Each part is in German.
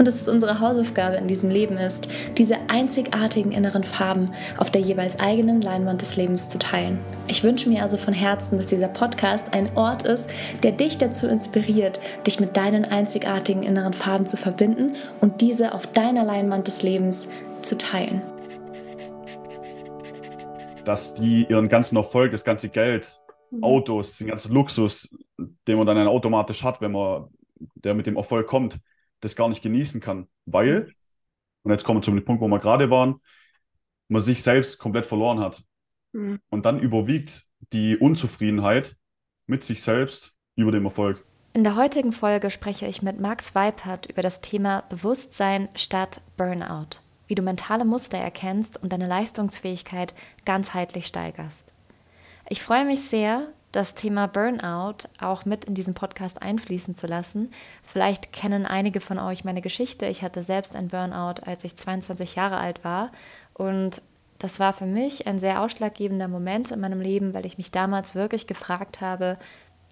und dass es unsere Hausaufgabe in diesem Leben ist, diese einzigartigen inneren Farben auf der jeweils eigenen Leinwand des Lebens zu teilen. Ich wünsche mir also von Herzen, dass dieser Podcast ein Ort ist, der dich dazu inspiriert, dich mit deinen einzigartigen inneren Farben zu verbinden und diese auf deiner Leinwand des Lebens zu teilen. Dass die ihren ganzen Erfolg, das ganze Geld, mhm. Autos, den ganzen Luxus, den man dann automatisch hat, wenn man der mit dem Erfolg kommt, das gar nicht genießen kann, weil, und jetzt kommen wir zum Punkt, wo wir gerade waren, man sich selbst komplett verloren hat. Mhm. Und dann überwiegt die Unzufriedenheit mit sich selbst über dem Erfolg. In der heutigen Folge spreche ich mit Max Weipert über das Thema Bewusstsein statt Burnout, wie du mentale Muster erkennst und deine Leistungsfähigkeit ganzheitlich steigerst. Ich freue mich sehr, das Thema Burnout auch mit in diesen Podcast einfließen zu lassen. Vielleicht kennen einige von euch meine Geschichte. Ich hatte selbst ein Burnout, als ich 22 Jahre alt war. Und das war für mich ein sehr ausschlaggebender Moment in meinem Leben, weil ich mich damals wirklich gefragt habe,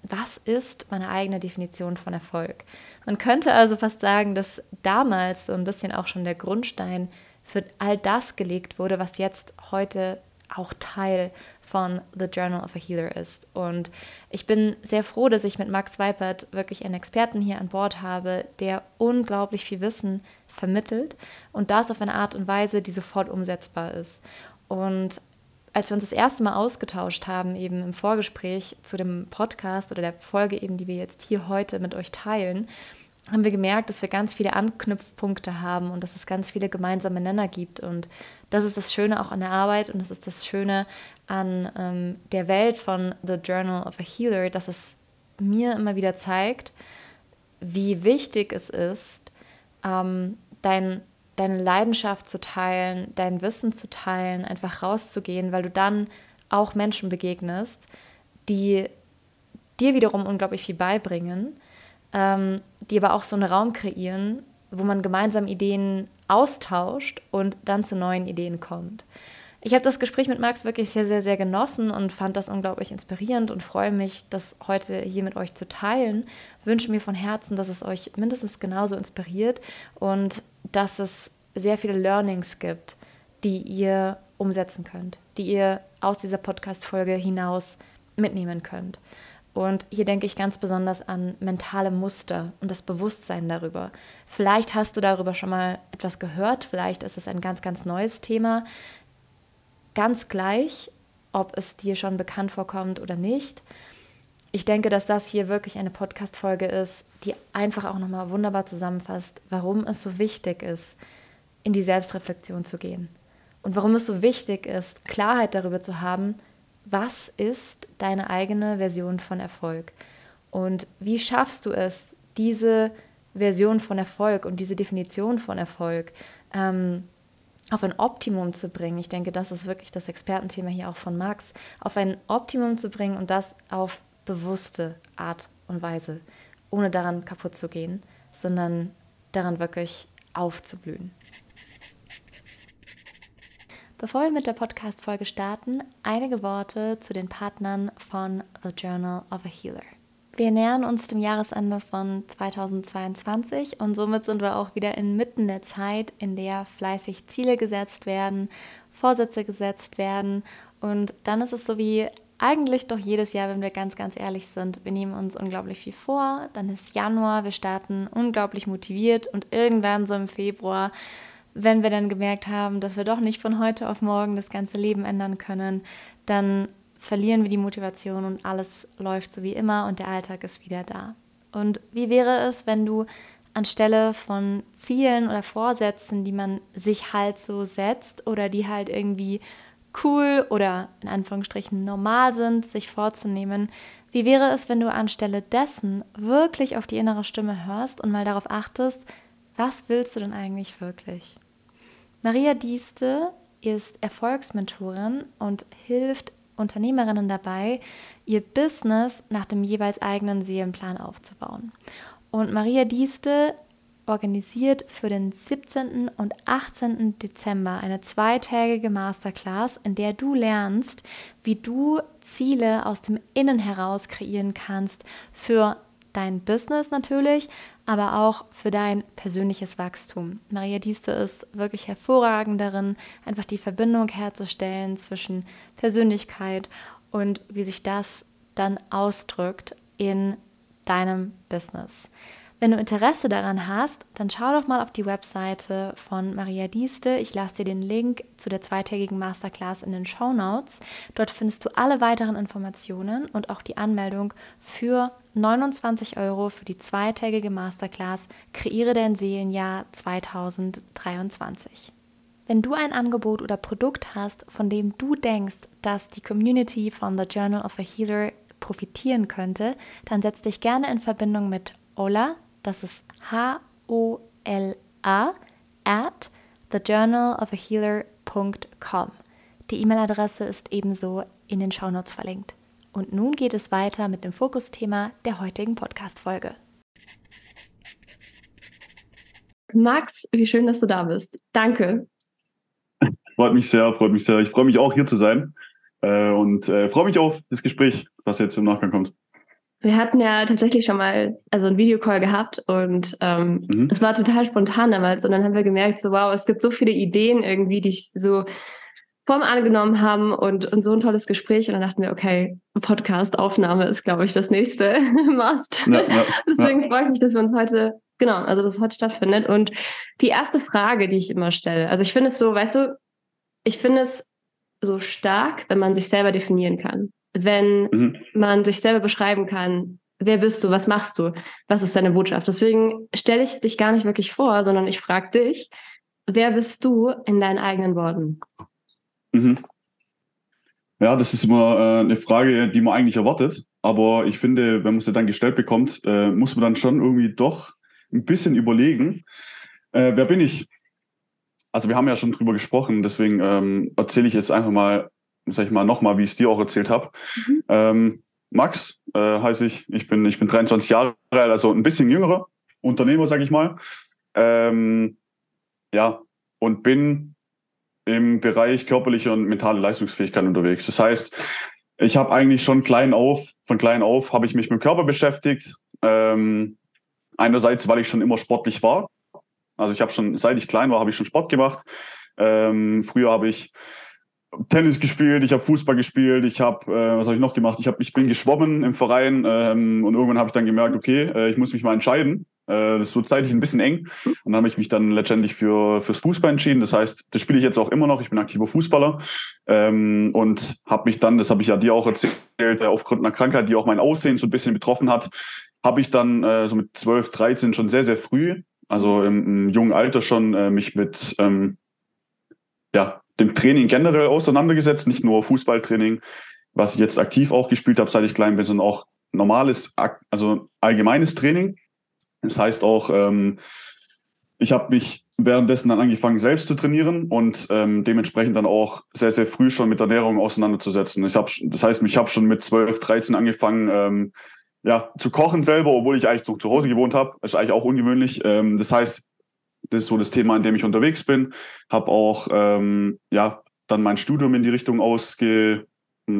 was ist meine eigene Definition von Erfolg? Man könnte also fast sagen, dass damals so ein bisschen auch schon der Grundstein für all das gelegt wurde, was jetzt heute auch Teil von The Journal of a Healer ist. Und ich bin sehr froh, dass ich mit Max Weipert wirklich einen Experten hier an Bord habe, der unglaublich viel Wissen vermittelt und das auf eine Art und Weise, die sofort umsetzbar ist. Und als wir uns das erste Mal ausgetauscht haben, eben im Vorgespräch zu dem Podcast oder der Folge eben, die wir jetzt hier heute mit euch teilen, haben wir gemerkt, dass wir ganz viele Anknüpfpunkte haben und dass es ganz viele gemeinsame Nenner gibt. Und das ist das Schöne auch an der Arbeit und das ist das Schöne an ähm, der Welt von The Journal of a Healer, dass es mir immer wieder zeigt, wie wichtig es ist, ähm, dein, deine Leidenschaft zu teilen, dein Wissen zu teilen, einfach rauszugehen, weil du dann auch Menschen begegnest, die dir wiederum unglaublich viel beibringen ähm, die aber auch so einen Raum kreieren, wo man gemeinsam Ideen austauscht und dann zu neuen Ideen kommt. Ich habe das Gespräch mit Max wirklich sehr, sehr, sehr genossen und fand das unglaublich inspirierend und freue mich, das heute hier mit euch zu teilen. Wünsche mir von Herzen, dass es euch mindestens genauso inspiriert und dass es sehr viele Learnings gibt, die ihr umsetzen könnt, die ihr aus dieser Podcast-Folge hinaus mitnehmen könnt. Und hier denke ich ganz besonders an mentale Muster und das Bewusstsein darüber. Vielleicht hast du darüber schon mal etwas gehört, vielleicht ist es ein ganz, ganz neues Thema. Ganz gleich, ob es dir schon bekannt vorkommt oder nicht. Ich denke, dass das hier wirklich eine Podcast-Folge ist, die einfach auch nochmal wunderbar zusammenfasst, warum es so wichtig ist, in die Selbstreflexion zu gehen. Und warum es so wichtig ist, Klarheit darüber zu haben, was ist deine eigene Version von Erfolg? Und wie schaffst du es, diese Version von Erfolg und diese Definition von Erfolg ähm, auf ein Optimum zu bringen? Ich denke, das ist wirklich das Expertenthema hier auch von Max, auf ein Optimum zu bringen und das auf bewusste Art und Weise, ohne daran kaputt zu gehen, sondern daran wirklich aufzublühen. Bevor wir mit der Podcast-Folge starten, einige Worte zu den Partnern von The Journal of a Healer. Wir nähern uns dem Jahresende von 2022 und somit sind wir auch wieder inmitten der Zeit, in der fleißig Ziele gesetzt werden, Vorsätze gesetzt werden und dann ist es so wie eigentlich doch jedes Jahr, wenn wir ganz, ganz ehrlich sind. Wir nehmen uns unglaublich viel vor, dann ist Januar, wir starten unglaublich motiviert und irgendwann so im Februar wenn wir dann gemerkt haben, dass wir doch nicht von heute auf morgen das ganze Leben ändern können, dann verlieren wir die Motivation und alles läuft so wie immer und der Alltag ist wieder da. Und wie wäre es, wenn du anstelle von Zielen oder Vorsätzen, die man sich halt so setzt oder die halt irgendwie cool oder in Anführungsstrichen normal sind, sich vorzunehmen. Wie wäre es, wenn du anstelle dessen wirklich auf die innere Stimme hörst und mal darauf achtest, was willst du denn eigentlich wirklich? Maria Dieste ist Erfolgsmentorin und hilft Unternehmerinnen dabei, ihr Business nach dem jeweils eigenen Seelenplan aufzubauen. Und Maria Dieste organisiert für den 17. und 18. Dezember eine zweitägige Masterclass, in der du lernst, wie du Ziele aus dem Innen heraus kreieren kannst für dein Business natürlich, aber auch für dein persönliches Wachstum. Maria Dieste ist wirklich hervorragend darin, einfach die Verbindung herzustellen zwischen Persönlichkeit und wie sich das dann ausdrückt in deinem Business. Wenn du Interesse daran hast, dann schau doch mal auf die Webseite von Maria Dieste. Ich lasse dir den Link zu der zweitägigen Masterclass in den Show Notes. Dort findest du alle weiteren Informationen und auch die Anmeldung für 29 Euro für die zweitägige Masterclass Kreiere dein Seelenjahr 2023. Wenn du ein Angebot oder Produkt hast, von dem du denkst, dass die Community von The Journal of a Healer profitieren könnte, dann setz dich gerne in Verbindung mit Ola das ist H-O-L-A at thejournalofahealer.com. Die E-Mail-Adresse ist ebenso in den Shownotes verlinkt. Und nun geht es weiter mit dem Fokusthema der heutigen Podcast-Folge. Max, wie schön, dass du da bist. Danke. Freut mich sehr, freut mich sehr. Ich freue mich auch, hier zu sein äh, und äh, freue mich auf das Gespräch, was jetzt im Nachgang kommt. Wir hatten ja tatsächlich schon mal also einen Videocall gehabt und ähm, mhm. es war total spontan damals. Und dann haben wir gemerkt, so wow, es gibt so viele Ideen irgendwie, die ich so Form angenommen haben und, und so ein tolles Gespräch. Und dann dachten wir, okay, Podcast-Aufnahme ist, glaube ich, das nächste Must. Ja, ja, Deswegen ja. freue ich mich, dass wir uns heute, genau, also dass es heute stattfindet. Und die erste Frage, die ich immer stelle, also ich finde es so, weißt du, ich finde es so stark, wenn man sich selber definieren kann wenn mhm. man sich selber beschreiben kann, wer bist du, was machst du, was ist deine Botschaft. Deswegen stelle ich dich gar nicht wirklich vor, sondern ich frage dich, wer bist du in deinen eigenen Worten? Mhm. Ja, das ist immer äh, eine Frage, die man eigentlich erwartet. Aber ich finde, wenn man sie dann gestellt bekommt, äh, muss man dann schon irgendwie doch ein bisschen überlegen, äh, wer bin ich? Also wir haben ja schon drüber gesprochen, deswegen ähm, erzähle ich jetzt einfach mal sag ich mal, nochmal, wie ich es dir auch erzählt habe. Mhm. Ähm, Max äh, heiße ich. Ich bin, ich bin 23 Jahre alt, also ein bisschen jüngerer Unternehmer, sag ich mal. Ähm, ja, und bin im Bereich körperliche und mentale Leistungsfähigkeit unterwegs. Das heißt, ich habe eigentlich schon klein auf, von klein auf habe ich mich mit dem Körper beschäftigt. Ähm, einerseits, weil ich schon immer sportlich war. Also ich habe schon, seit ich klein war, habe ich schon Sport gemacht. Ähm, früher habe ich Tennis gespielt, ich habe Fußball gespielt, ich habe, äh, was habe ich noch gemacht? Ich, hab, ich bin geschwommen im Verein ähm, und irgendwann habe ich dann gemerkt, okay, äh, ich muss mich mal entscheiden. Äh, das wird zeitlich ein bisschen eng. Und dann habe ich mich dann letztendlich für fürs Fußball entschieden. Das heißt, das spiele ich jetzt auch immer noch. Ich bin aktiver Fußballer ähm, und habe mich dann, das habe ich ja dir auch erzählt, äh, aufgrund einer Krankheit, die auch mein Aussehen so ein bisschen betroffen hat, habe ich dann äh, so mit 12, 13 schon sehr, sehr früh, also im, im jungen Alter schon äh, mich mit ähm, ja, dem Training generell auseinandergesetzt, nicht nur Fußballtraining, was ich jetzt aktiv auch gespielt habe, seit ich klein bin, sondern auch normales, also allgemeines Training. Das heißt auch, ähm, ich habe mich währenddessen dann angefangen, selbst zu trainieren und ähm, dementsprechend dann auch sehr, sehr früh schon mit Ernährung auseinanderzusetzen. Ich hab, das heißt, ich habe schon mit 12, 13 angefangen, ähm, ja, zu kochen selber, obwohl ich eigentlich zu, Hause gewohnt habe. Das ist eigentlich auch ungewöhnlich. Ähm, das heißt, das ist so das Thema, in dem ich unterwegs bin. Habe auch ähm, ja dann mein Studium in die Richtung ausge,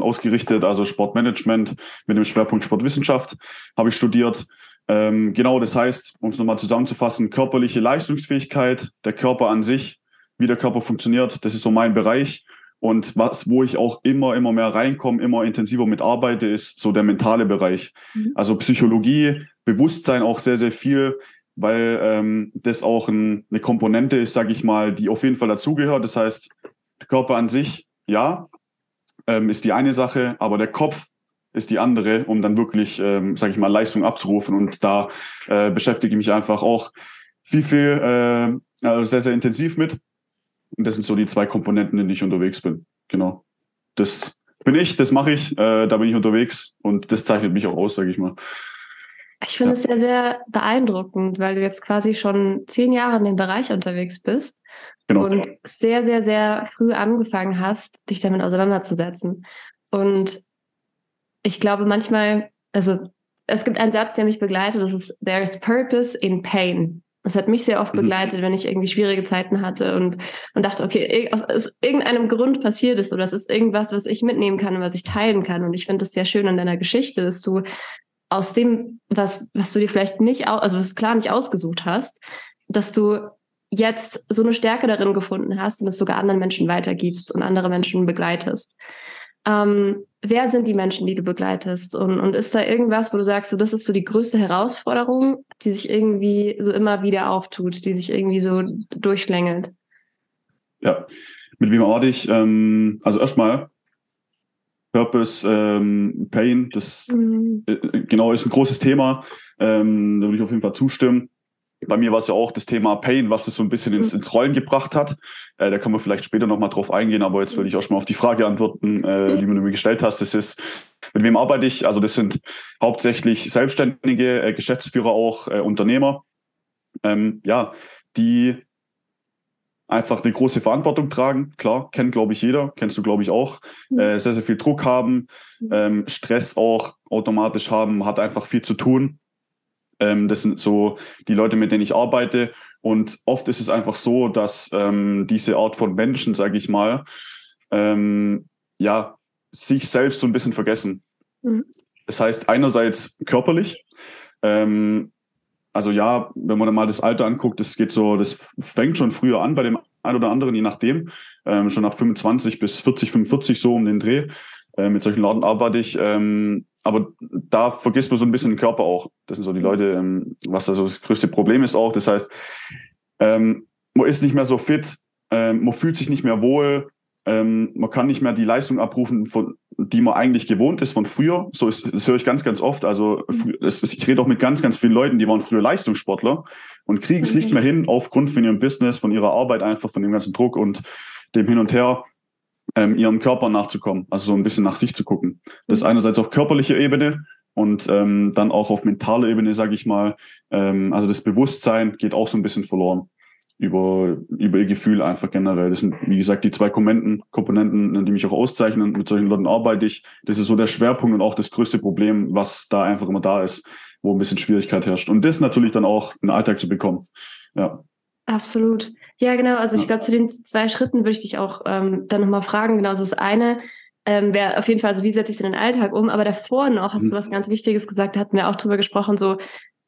ausgerichtet, also Sportmanagement mit dem Schwerpunkt Sportwissenschaft habe ich studiert. Ähm, genau, das heißt, um es nochmal zusammenzufassen, körperliche Leistungsfähigkeit, der Körper an sich, wie der Körper funktioniert, das ist so mein Bereich. Und was, wo ich auch immer, immer mehr reinkomme, immer intensiver mit arbeite, ist so der mentale Bereich. Mhm. Also Psychologie, Bewusstsein auch sehr, sehr viel weil ähm, das auch ein, eine Komponente ist, sage ich mal, die auf jeden Fall dazugehört. Das heißt, der Körper an sich, ja, ähm, ist die eine Sache, aber der Kopf ist die andere, um dann wirklich, ähm, sage ich mal, Leistung abzurufen. Und da äh, beschäftige ich mich einfach auch viel, viel, äh, also sehr, sehr intensiv mit. Und das sind so die zwei Komponenten, in denen ich unterwegs bin. genau. Das bin ich, das mache ich, äh, da bin ich unterwegs und das zeichnet mich auch aus, sage ich mal. Ich finde es sehr, sehr beeindruckend, weil du jetzt quasi schon zehn Jahre in dem Bereich unterwegs bist genau. und sehr, sehr, sehr früh angefangen hast, dich damit auseinanderzusetzen. Und ich glaube manchmal, also es gibt einen Satz, der mich begleitet, das ist There is purpose in pain. Das hat mich sehr oft mhm. begleitet, wenn ich irgendwie schwierige Zeiten hatte und, und dachte, okay, aus, aus irgendeinem Grund passiert ist oder es ist irgendwas, was ich mitnehmen kann und was ich teilen kann. Und ich finde das sehr schön an deiner Geschichte, dass du aus dem, was, was du dir vielleicht nicht, also was klar nicht ausgesucht hast, dass du jetzt so eine Stärke darin gefunden hast und es sogar anderen Menschen weitergibst und andere Menschen begleitest. Ähm, wer sind die Menschen, die du begleitest? Und, und ist da irgendwas, wo du sagst, so, das ist so die größte Herausforderung, die sich irgendwie so immer wieder auftut, die sich irgendwie so durchschlängelt? Ja, mit wem arbeite ich? Ähm, also erstmal Purpose, ähm, Pain, das mhm. äh, genau ist ein großes Thema. Ähm, da würde ich auf jeden Fall zustimmen. Bei mir war es ja auch das Thema Pain, was es so ein bisschen ins, ins Rollen gebracht hat. Äh, da kann man vielleicht später nochmal drauf eingehen, aber jetzt würde ich auch schon mal auf die Frage antworten, äh, die du mir gestellt hast. Das ist, mit wem arbeite ich? Also das sind hauptsächlich Selbstständige, äh, Geschäftsführer auch, äh, Unternehmer, ähm, ja, die einfach eine große Verantwortung tragen. Klar, kennt, glaube ich, jeder, kennst du, glaube ich, auch. Mhm. Äh, sehr, sehr viel Druck haben, mhm. ähm, Stress auch automatisch haben, hat einfach viel zu tun. Ähm, das sind so die Leute, mit denen ich arbeite. Und oft ist es einfach so, dass ähm, diese Art von Menschen, sage ich mal, ähm, ja, sich selbst so ein bisschen vergessen. Mhm. Das heißt, einerseits körperlich, ähm, also ja, wenn man dann mal das Alter anguckt, das geht so, das fängt schon früher an bei dem einen oder anderen, je nachdem, ähm, schon ab 25 bis 40, 45 so um den Dreh. Äh, mit solchen Laden arbeite ich. Ähm, aber da vergisst man so ein bisschen den Körper auch. Das sind so die Leute, ähm, was da so das größte Problem ist auch. Das heißt, ähm, man ist nicht mehr so fit, ähm, man fühlt sich nicht mehr wohl, ähm, man kann nicht mehr die Leistung abrufen, von, die man eigentlich gewohnt ist von früher. So ist, das höre ich ganz, ganz oft. Also das, ich rede auch mit ganz, ganz vielen Leuten, die waren früher Leistungssportler und kriegen es nicht mehr hin aufgrund von ihrem Business, von ihrer Arbeit einfach, von dem ganzen Druck und dem Hin und Her ähm, ihrem Körper nachzukommen, also so ein bisschen nach sich zu gucken. Das ist mhm. einerseits auf körperlicher Ebene und ähm, dann auch auf mentaler Ebene, sage ich mal. Ähm, also das Bewusstsein geht auch so ein bisschen verloren über, über ihr Gefühl einfach generell. Das sind, wie gesagt, die zwei Komponenten, Komponenten, die mich auch auszeichnen. Mit solchen Leuten arbeite ich. Das ist so der Schwerpunkt und auch das größte Problem, was da einfach immer da ist, wo ein bisschen Schwierigkeit herrscht. Und das natürlich dann auch in den Alltag zu bekommen. Ja. Absolut. Ja, genau. Also ich glaube, zu den zwei Schritten würde ich dich auch ähm, dann nochmal fragen. Genau, also das eine ähm, wäre auf jeden Fall, also wie setze ich es in den Alltag um? Aber davor noch hast mhm. du was ganz Wichtiges gesagt, da hatten wir auch drüber gesprochen, so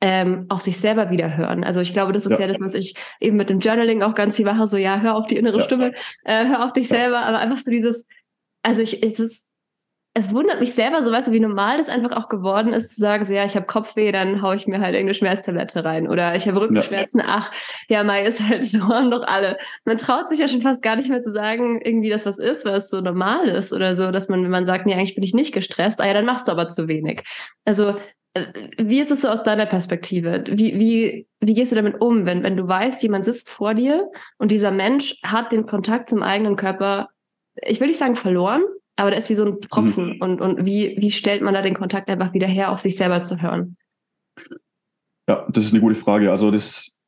ähm, auf sich selber wieder hören. Also ich glaube, das ist ja. ja. das, was ich eben mit dem Journaling auch ganz viel mache, so ja, hör auf die innere ja. Stimme, äh, hör auf dich selber, aber einfach so dieses, also ich, es ist es wundert mich selber so, weißt du, wie normal das einfach auch geworden ist, zu sagen, so ja, ich habe Kopfweh, dann haue ich mir halt irgendeine Schmerztablette rein. Oder ich habe Rückenschmerzen, ja. ach, ja, Mai ist halt so, haben doch alle. Man traut sich ja schon fast gar nicht mehr zu sagen, irgendwie das was ist, was so normal ist oder so, dass man, wenn man sagt, nee, eigentlich bin ich nicht gestresst, ah ja, dann machst du aber zu wenig. Also wie ist es so aus deiner Perspektive? Wie, wie, wie gehst du damit um, wenn, wenn du weißt, jemand sitzt vor dir und dieser Mensch hat den Kontakt zum eigenen Körper, ich will nicht sagen verloren, aber der ist wie so ein Tropfen. Mhm. Und, und wie, wie stellt man da den Kontakt einfach wieder her, auf sich selber zu hören? Ja, das ist eine gute Frage. Also das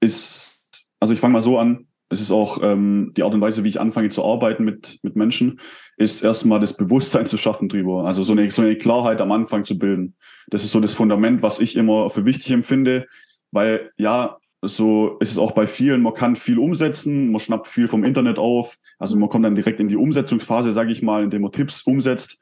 ist, also ich fange mal so an, es ist auch ähm, die Art und Weise, wie ich anfange zu arbeiten mit, mit Menschen, ist erstmal das Bewusstsein zu schaffen drüber. Also so eine, so eine Klarheit am Anfang zu bilden. Das ist so das Fundament, was ich immer für wichtig empfinde, weil ja, so ist es auch bei vielen, man kann viel umsetzen, man schnappt viel vom Internet auf, also man kommt dann direkt in die Umsetzungsphase, sage ich mal, indem man Tipps umsetzt.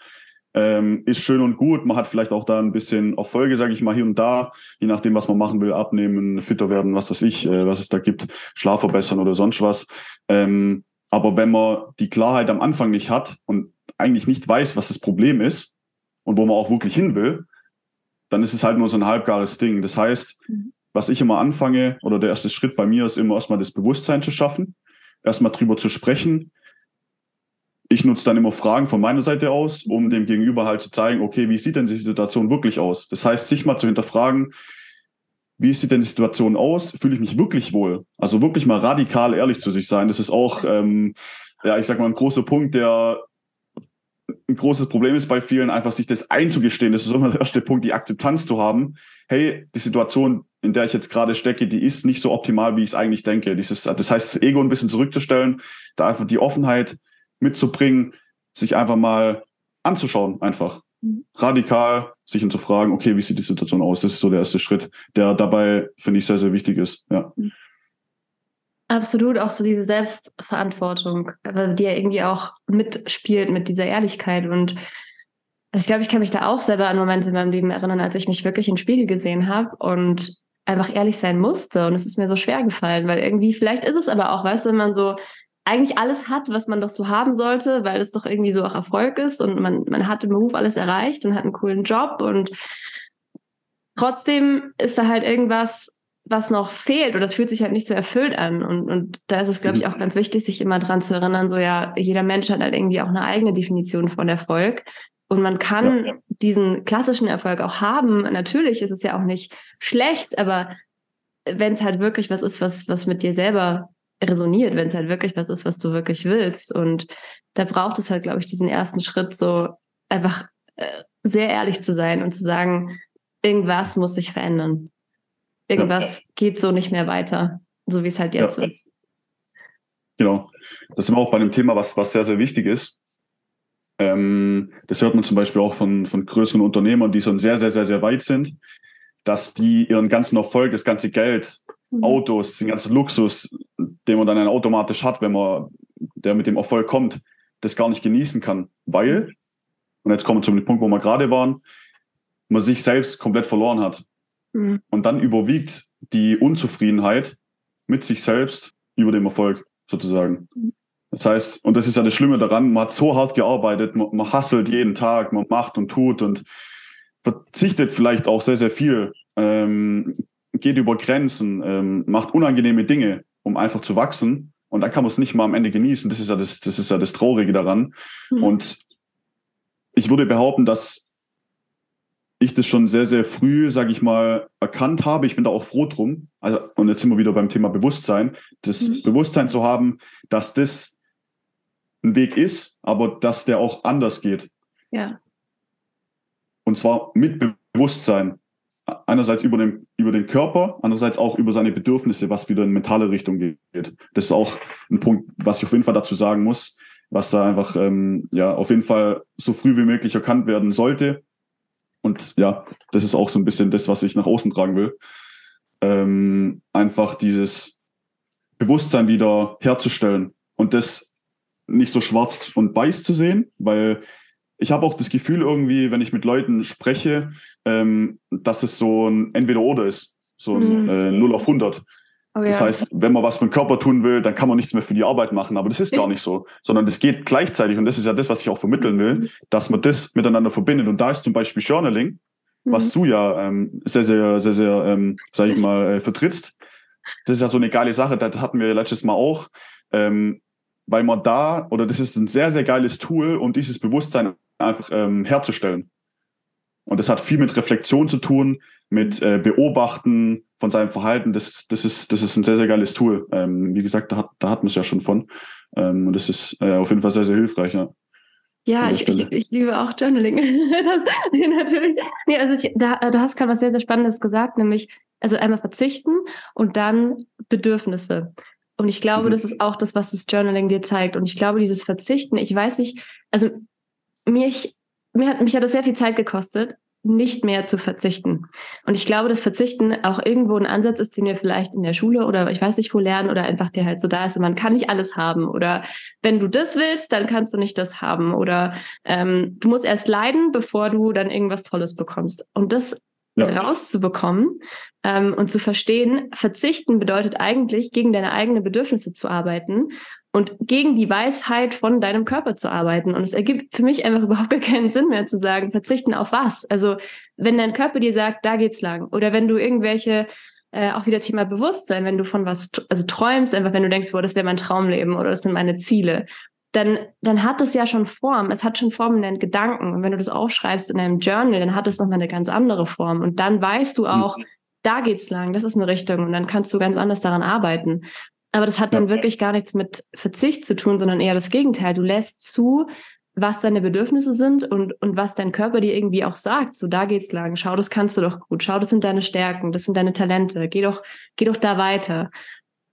Ähm, ist schön und gut. Man hat vielleicht auch da ein bisschen Erfolge, sage ich mal, hier und da, je nachdem, was man machen will, abnehmen, fitter werden, was weiß ich, äh, was es da gibt, Schlaf verbessern oder sonst was. Ähm, aber wenn man die Klarheit am Anfang nicht hat und eigentlich nicht weiß, was das Problem ist und wo man auch wirklich hin will, dann ist es halt nur so ein halbgares Ding. Das heißt, mhm was ich immer anfange oder der erste Schritt bei mir ist immer erstmal das Bewusstsein zu schaffen, erstmal drüber zu sprechen. Ich nutze dann immer Fragen von meiner Seite aus, um dem Gegenüber halt zu zeigen, okay, wie sieht denn die Situation wirklich aus? Das heißt, sich mal zu hinterfragen, wie sieht denn die Situation aus? Fühle ich mich wirklich wohl? Also wirklich mal radikal ehrlich zu sich sein. Das ist auch ähm, ja, ich sag mal, ein großer Punkt, der ein großes Problem ist bei vielen, einfach sich das einzugestehen. Das ist immer der erste Punkt, die Akzeptanz zu haben. Hey, die Situation, in der ich jetzt gerade stecke, die ist nicht so optimal, wie ich es eigentlich denke. Dieses, das heißt, das Ego ein bisschen zurückzustellen, da einfach die Offenheit mitzubringen, sich einfach mal anzuschauen, einfach mhm. radikal sich zu fragen, okay, wie sieht die Situation aus? Das ist so der erste Schritt, der dabei, finde ich, sehr, sehr wichtig ist. Ja. Mhm. Absolut, auch so diese Selbstverantwortung, die ja irgendwie auch mitspielt mit dieser Ehrlichkeit. Und also ich glaube, ich kann mich da auch selber an Momente in meinem Leben erinnern, als ich mich wirklich im Spiegel gesehen habe und einfach ehrlich sein musste. Und es ist mir so schwer gefallen, weil irgendwie, vielleicht ist es aber auch, weißt du, wenn man so eigentlich alles hat, was man doch so haben sollte, weil es doch irgendwie so auch Erfolg ist und man, man hat im Beruf alles erreicht und hat einen coolen Job und trotzdem ist da halt irgendwas, was noch fehlt oder es fühlt sich halt nicht so erfüllt an. Und, und da ist es, glaube ich, mhm. auch ganz wichtig, sich immer dran zu erinnern, so ja, jeder Mensch hat halt irgendwie auch eine eigene Definition von Erfolg. Und man kann ja. diesen klassischen Erfolg auch haben. Natürlich ist es ja auch nicht schlecht, aber wenn es halt wirklich was ist, was, was mit dir selber resoniert, wenn es halt wirklich was ist, was du wirklich willst. Und da braucht es halt, glaube ich, diesen ersten Schritt, so einfach äh, sehr ehrlich zu sein und zu sagen, irgendwas muss sich verändern irgendwas ja. geht so nicht mehr weiter, so wie es halt jetzt ja. ist. Genau. Das sind wir auch bei einem Thema, was, was sehr, sehr wichtig ist. Ähm, das hört man zum Beispiel auch von, von größeren Unternehmern, die schon sehr, sehr, sehr, sehr weit sind, dass die ihren ganzen Erfolg, das ganze Geld, mhm. Autos, den ganzen Luxus, den man dann automatisch hat, wenn man, der mit dem Erfolg kommt, das gar nicht genießen kann, weil, und jetzt kommen wir zum Punkt, wo wir gerade waren, man sich selbst komplett verloren hat. Mhm. Und dann überwiegt die Unzufriedenheit mit sich selbst über dem Erfolg sozusagen. Mhm. Das heißt, und das ist ja das Schlimme daran, man hat so hart gearbeitet, man, man hasselt jeden Tag, man macht und tut und verzichtet vielleicht auch sehr, sehr viel, ähm, geht über Grenzen, ähm, macht unangenehme Dinge, um einfach zu wachsen. Und dann kann man es nicht mal am Ende genießen. Das ist ja das, das ist ja das Traurige daran. Mhm. Und ich würde behaupten, dass ich das schon sehr, sehr früh, sage ich mal, erkannt habe. Ich bin da auch froh drum. Also, und jetzt sind wir wieder beim Thema Bewusstsein. Das mhm. Bewusstsein zu haben, dass das ein Weg ist, aber dass der auch anders geht. Ja. Und zwar mit Bewusstsein. Einerseits über den, über den Körper, andererseits auch über seine Bedürfnisse, was wieder in mentale Richtung geht. Das ist auch ein Punkt, was ich auf jeden Fall dazu sagen muss, was da einfach ähm, ja auf jeden Fall so früh wie möglich erkannt werden sollte und ja, das ist auch so ein bisschen das, was ich nach außen tragen will. Ähm, einfach dieses Bewusstsein wieder herzustellen und das nicht so schwarz und weiß zu sehen, weil ich habe auch das Gefühl irgendwie, wenn ich mit Leuten spreche, ähm, dass es so ein Entweder-Oder ist, so ein mhm. äh, 0 auf 100. Oh, ja. Das heißt, wenn man was für den Körper tun will, dann kann man nichts mehr für die Arbeit machen. Aber das ist gar nicht so, sondern das geht gleichzeitig. Und das ist ja das, was ich auch vermitteln will, mhm. dass man das miteinander verbindet. Und da ist zum Beispiel Journaling, mhm. was du ja ähm, sehr, sehr, sehr, sehr, ähm, sag ich mal, äh, vertrittst. Das ist ja so eine geile Sache. Das hatten wir letztes Mal auch. Ähm, weil man da, oder das ist ein sehr, sehr geiles Tool, um dieses Bewusstsein einfach ähm, herzustellen. Und das hat viel mit Reflexion zu tun, mit äh, Beobachten von seinem Verhalten. Das, das, ist, das ist ein sehr, sehr geiles Tool. Ähm, wie gesagt, da hat, da hat man es ja schon von. Ähm, und das ist äh, auf jeden Fall sehr, sehr hilfreich. Ja. Ja, ich, ich, ich, liebe auch Journaling. das, natürlich. Nee, also ich, da, du hast gerade was sehr, sehr Spannendes gesagt, nämlich also einmal verzichten und dann Bedürfnisse. Und ich glaube, mhm. das ist auch das, was das Journaling dir zeigt. Und ich glaube, dieses Verzichten, ich weiß nicht, also mich, mir hat, mich hat das sehr viel Zeit gekostet, nicht mehr zu verzichten. Und ich glaube, dass Verzichten auch irgendwo ein Ansatz ist, den wir vielleicht in der Schule oder ich weiß nicht wo lernen oder einfach der halt so da ist. Und man kann nicht alles haben. Oder wenn du das willst, dann kannst du nicht das haben. Oder ähm, du musst erst leiden, bevor du dann irgendwas Tolles bekommst. Und das ja. rauszubekommen ähm, und zu verstehen, verzichten bedeutet eigentlich, gegen deine eigenen Bedürfnisse zu arbeiten und gegen die Weisheit von deinem Körper zu arbeiten. Und es ergibt für mich einfach überhaupt gar keinen Sinn mehr zu sagen, verzichten auf was? Also wenn dein Körper dir sagt, da geht's lang, oder wenn du irgendwelche äh, auch wieder Thema Bewusstsein, wenn du von was also träumst, einfach wenn du denkst, boah, das wäre mein Traumleben oder das sind meine Ziele, dann, dann hat es ja schon Form. Es hat schon Form in deinen Gedanken. Und wenn du das aufschreibst in einem Journal, dann hat es nochmal eine ganz andere Form. Und dann weißt du auch, mhm. da geht's lang, das ist eine Richtung. Und dann kannst du ganz anders daran arbeiten. Aber das hat dann ja. wirklich gar nichts mit Verzicht zu tun, sondern eher das Gegenteil. Du lässt zu, was deine Bedürfnisse sind und, und was dein Körper dir irgendwie auch sagt. So, da geht's lang. Schau, das kannst du doch gut. Schau, das sind deine Stärken, das sind deine Talente. Geh doch, geh doch da weiter.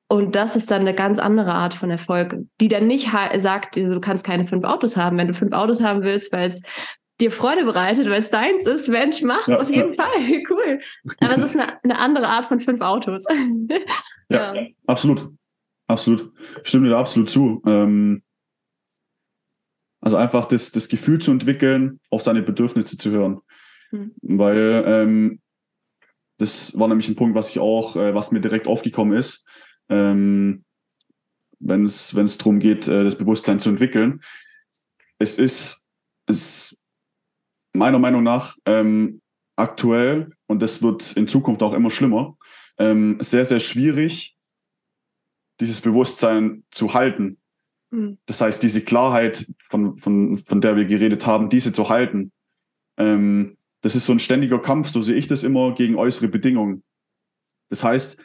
Und das ist dann eine ganz andere Art von Erfolg, die dann nicht sagt, du kannst keine fünf Autos haben. Wenn du fünf Autos haben willst, weil es dir Freude bereitet, weil es deins ist, Mensch, mach's ja, auf jeden ja. Fall. Cool. Aber es ist eine, eine, andere Art von fünf Autos. ja, ja, absolut. Absolut. Stimme dir absolut zu. Ähm, also einfach das, das Gefühl zu entwickeln, auf seine Bedürfnisse zu hören. Mhm. Weil ähm, das war nämlich ein Punkt, was ich auch, äh, was mir direkt aufgekommen ist, ähm, wenn es wenn es darum geht, äh, das Bewusstsein zu entwickeln. Es ist, es meiner Meinung nach ähm, aktuell und das wird in Zukunft auch immer schlimmer, ähm, sehr sehr schwierig, dieses Bewusstsein zu halten. Mhm. Das heißt, diese Klarheit, von, von, von der wir geredet haben, diese zu halten, ähm, das ist so ein ständiger Kampf, so sehe ich das immer, gegen äußere Bedingungen. Das heißt,